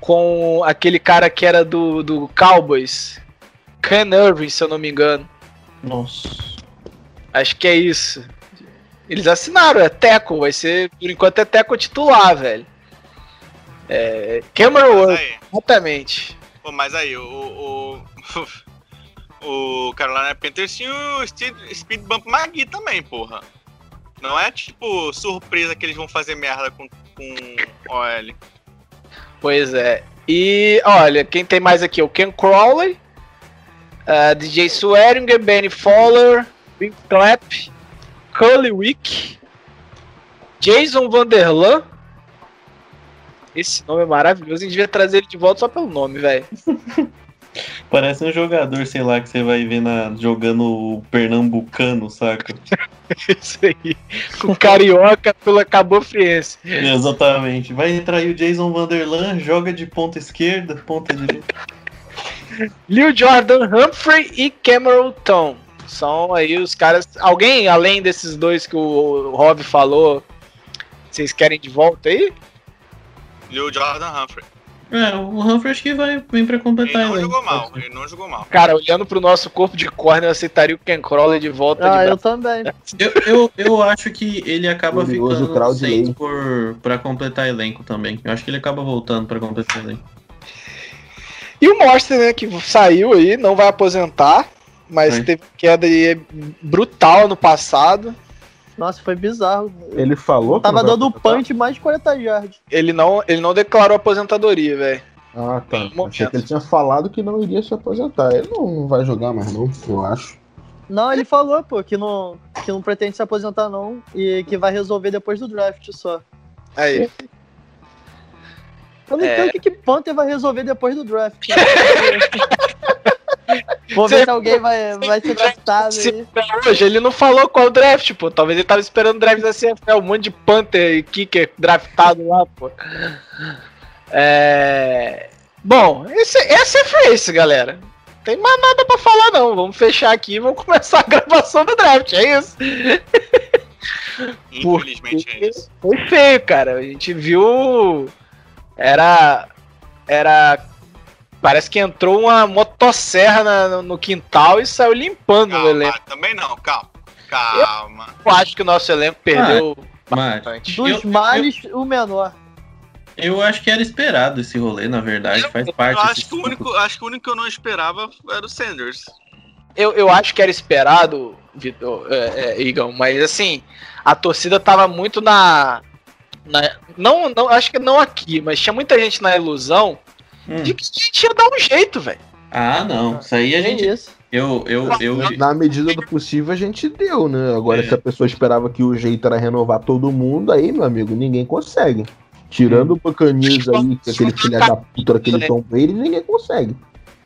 Speaker 2: com aquele cara que era do, do Cowboys, Ken Irving, se eu não me engano.
Speaker 3: Nossa.
Speaker 2: Acho que é isso. Eles assinaram, é Teco, vai ser, por enquanto é Teco titular, velho. É, Cameron
Speaker 6: aí,
Speaker 2: exatamente.
Speaker 6: pô, mas aí, o. O, [laughs] o Carolina Panthers tinha o Speed, Speed Bump Magui também, porra. Não é tipo surpresa que eles vão fazer merda com, com OL.
Speaker 2: Pois é. E olha, quem tem mais aqui? O Ken Crowley, uh, DJ Swearinger, Benny Fowler, Big Clap, Curly Wick, Jason Vanderlan. Esse nome é maravilhoso, a gente devia trazer ele de volta só pelo nome, velho. [laughs]
Speaker 3: Parece um jogador, sei lá, que você vai ver na, jogando o Pernambucano, saca? [laughs]
Speaker 2: Isso aí. O carioca pela Cabo Friense.
Speaker 3: Exatamente. Vai entrar aí o Jason Vanderlan, joga de ponta esquerda, ponta direita.
Speaker 2: Lil Jordan Humphrey e Cameron Tom. São aí os caras. Alguém além desses dois que o Rob falou, vocês querem de volta aí?
Speaker 6: Lil Jordan Humphrey.
Speaker 3: É, o Humphrey acho que vai vir pra
Speaker 6: Ele
Speaker 3: completar
Speaker 6: não
Speaker 3: ele.
Speaker 6: jogou mal, ele não jogou mal.
Speaker 2: Cara, olhando pro nosso corpo de corner, eu aceitaria o Ken Crawley de volta
Speaker 5: Ah,
Speaker 2: de
Speaker 5: eu também.
Speaker 3: Eu, eu, eu acho que ele acaba
Speaker 4: Curioso
Speaker 3: ficando no
Speaker 4: crowd
Speaker 3: Saints
Speaker 4: lane.
Speaker 3: por, pra completar elenco também. Eu acho que ele acaba voltando pra completar elenco.
Speaker 2: E o Monster, né, que saiu aí, não vai aposentar, mas
Speaker 3: Sim.
Speaker 2: teve queda aí brutal no passado.
Speaker 5: Nossa, foi bizarro.
Speaker 4: Ele falou que
Speaker 5: Tava dando punch mais de 40 yards.
Speaker 2: Ele não, ele não declarou aposentadoria, velho.
Speaker 4: Ah, tá.
Speaker 2: Um
Speaker 4: Achei que ele tinha falado que não iria se aposentar. Ele não, não vai jogar mais, não, eu acho.
Speaker 5: Não, ele falou, pô, que não, que não pretende se aposentar, não. E que vai resolver depois do draft só.
Speaker 2: Aí.
Speaker 5: Eu não
Speaker 2: É.
Speaker 5: entendo o que, que Panther vai resolver depois do draft. [laughs] [laughs] Vou ver se alguém vai, vai ser draftado
Speaker 2: Se
Speaker 5: aí.
Speaker 2: pra hoje ele não falou qual draft, pô. Talvez ele tava esperando o draft da CFL, um monte de Panther e Kicker draftado lá, pô. É... Bom, esse, esse é free esse, galera. Tem mais nada pra falar, não. Vamos fechar aqui e vamos [laughs] começar a gravação do draft, é isso.
Speaker 6: Infelizmente
Speaker 2: Porque
Speaker 6: é isso.
Speaker 2: Foi feio, cara. A gente viu. Era. Era. Parece que entrou uma motosserra na- no, quintal e saiu limpando o
Speaker 6: Calma,
Speaker 2: elenco.
Speaker 6: também não, calma. Calma.
Speaker 2: Eu acho que o nosso elenco perdeu
Speaker 3: Mas
Speaker 2: bastante.
Speaker 5: Dos
Speaker 3: Eu-
Speaker 5: males, o menor.
Speaker 3: eu acho que era esperado esse rolê, na verdade. Faz parte.
Speaker 6: Eu acho que, o único, acho que o único que eu não esperava era o Sanders.
Speaker 2: Eu, eu acho que era esperado, Vitor, é, é, Igão, mas assim, a torcida tava muito na. na- não, não, acho que não aqui, mas tinha muita gente na ilusão
Speaker 3: Hum.
Speaker 2: de que a gente ia dar um jeito, velho.
Speaker 3: Ah, não. Isso aí a
Speaker 5: É
Speaker 3: gente.
Speaker 5: isso.
Speaker 3: Eu, eu, eu.
Speaker 4: Na medida do possível a gente deu, né? Agora,
Speaker 3: É.
Speaker 4: se a pessoa esperava que o jeito era renovar todo mundo, aí, meu amigo, ninguém consegue. Tirando o Buccaneers aí, que é aquele filho da puta daquele Tom Brady, ninguém consegue.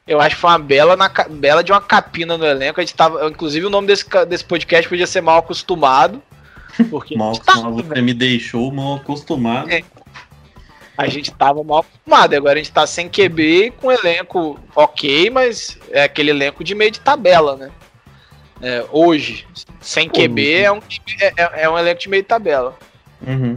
Speaker 2: Eu acho que foi uma bela, na, bela de uma capina no elenco. A gente tava, inclusive, o nome desse, desse podcast podia ser mal acostumado. Porque
Speaker 3: Mal acostumado, você me deixou mal acostumado.
Speaker 2: É. a gente tava mal acostumado. Agora a gente tá sem QB com elenco ok, mas é aquele elenco de meio de tabela, né? É, hoje, sem QB, é um, é, é- é um elenco de meio de tabela.
Speaker 3: Uhum.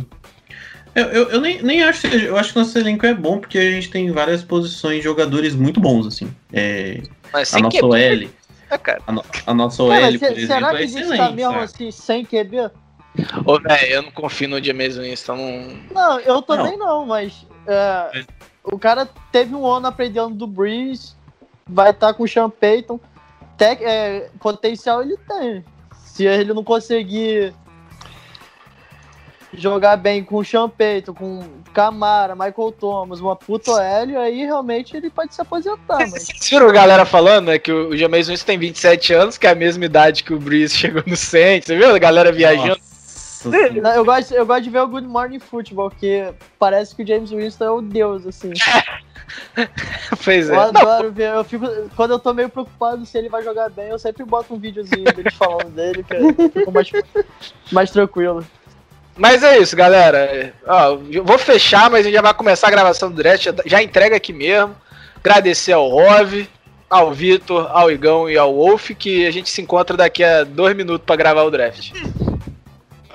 Speaker 3: Eu, eu, eu nem, nem acho. que- Eu acho que nosso elenco é bom porque a gente tem várias posições de jogadores muito bons, assim. É,
Speaker 2: Mas
Speaker 3: a
Speaker 2: sem
Speaker 3: nossa
Speaker 2: QB,
Speaker 3: OL.
Speaker 2: né, cara?
Speaker 3: A, no- a nossa OL,
Speaker 5: Cara,
Speaker 3: por
Speaker 5: se-
Speaker 3: exemplo,
Speaker 5: será que
Speaker 3: é
Speaker 5: a gente
Speaker 3: excelente.
Speaker 5: tá mesmo assim, sem QB?
Speaker 2: Ô, velho, eu não confio no James Winston. Não...
Speaker 5: Não, eu também não, mas é,
Speaker 3: Mas-
Speaker 5: o cara teve um ano aprendendo do Breeze, vai estar com o Sean Payton. Tec- é, potencial ele tem. Se ele não conseguir jogar bem com o Sean Payton, com Camara, Michael Thomas, uma puta OL, aí realmente ele pode se aposentar. Mas...
Speaker 2: Vocês viram a galera falando, né, que o James Winston tem 27 anos, que é a mesma idade que o Breeze [laughs] chegou no Saints. Você viu a galera viajando?
Speaker 3: Nossa Senhora.
Speaker 5: Não, eu, gosto, eu gosto de ver o Good Morning Football, que parece que o James Winston é o deus, assim. [laughs]
Speaker 2: Pois é.
Speaker 5: Eu adoro ver, eu fico. Quando eu tô meio preocupado se ele vai jogar bem, eu sempre boto um videozinho dele [laughs] falando dele, que eu fico mais, mais tranquilo.
Speaker 2: mas é isso, galera. Ó, vou fechar, mas a gente já vai começar a gravação do draft. Já, já entrega aqui mesmo. Agradecer ao Rove, ao Vitor, ao Igão e ao Wolf, que a gente se encontra daqui a dois minutos pra gravar o draft.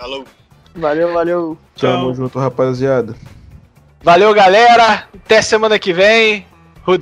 Speaker 6: Falou.
Speaker 5: Valeu, valeu.
Speaker 4: Tamo junto, rapaziada.
Speaker 2: Valeu, galera. Até semana que vem. Who?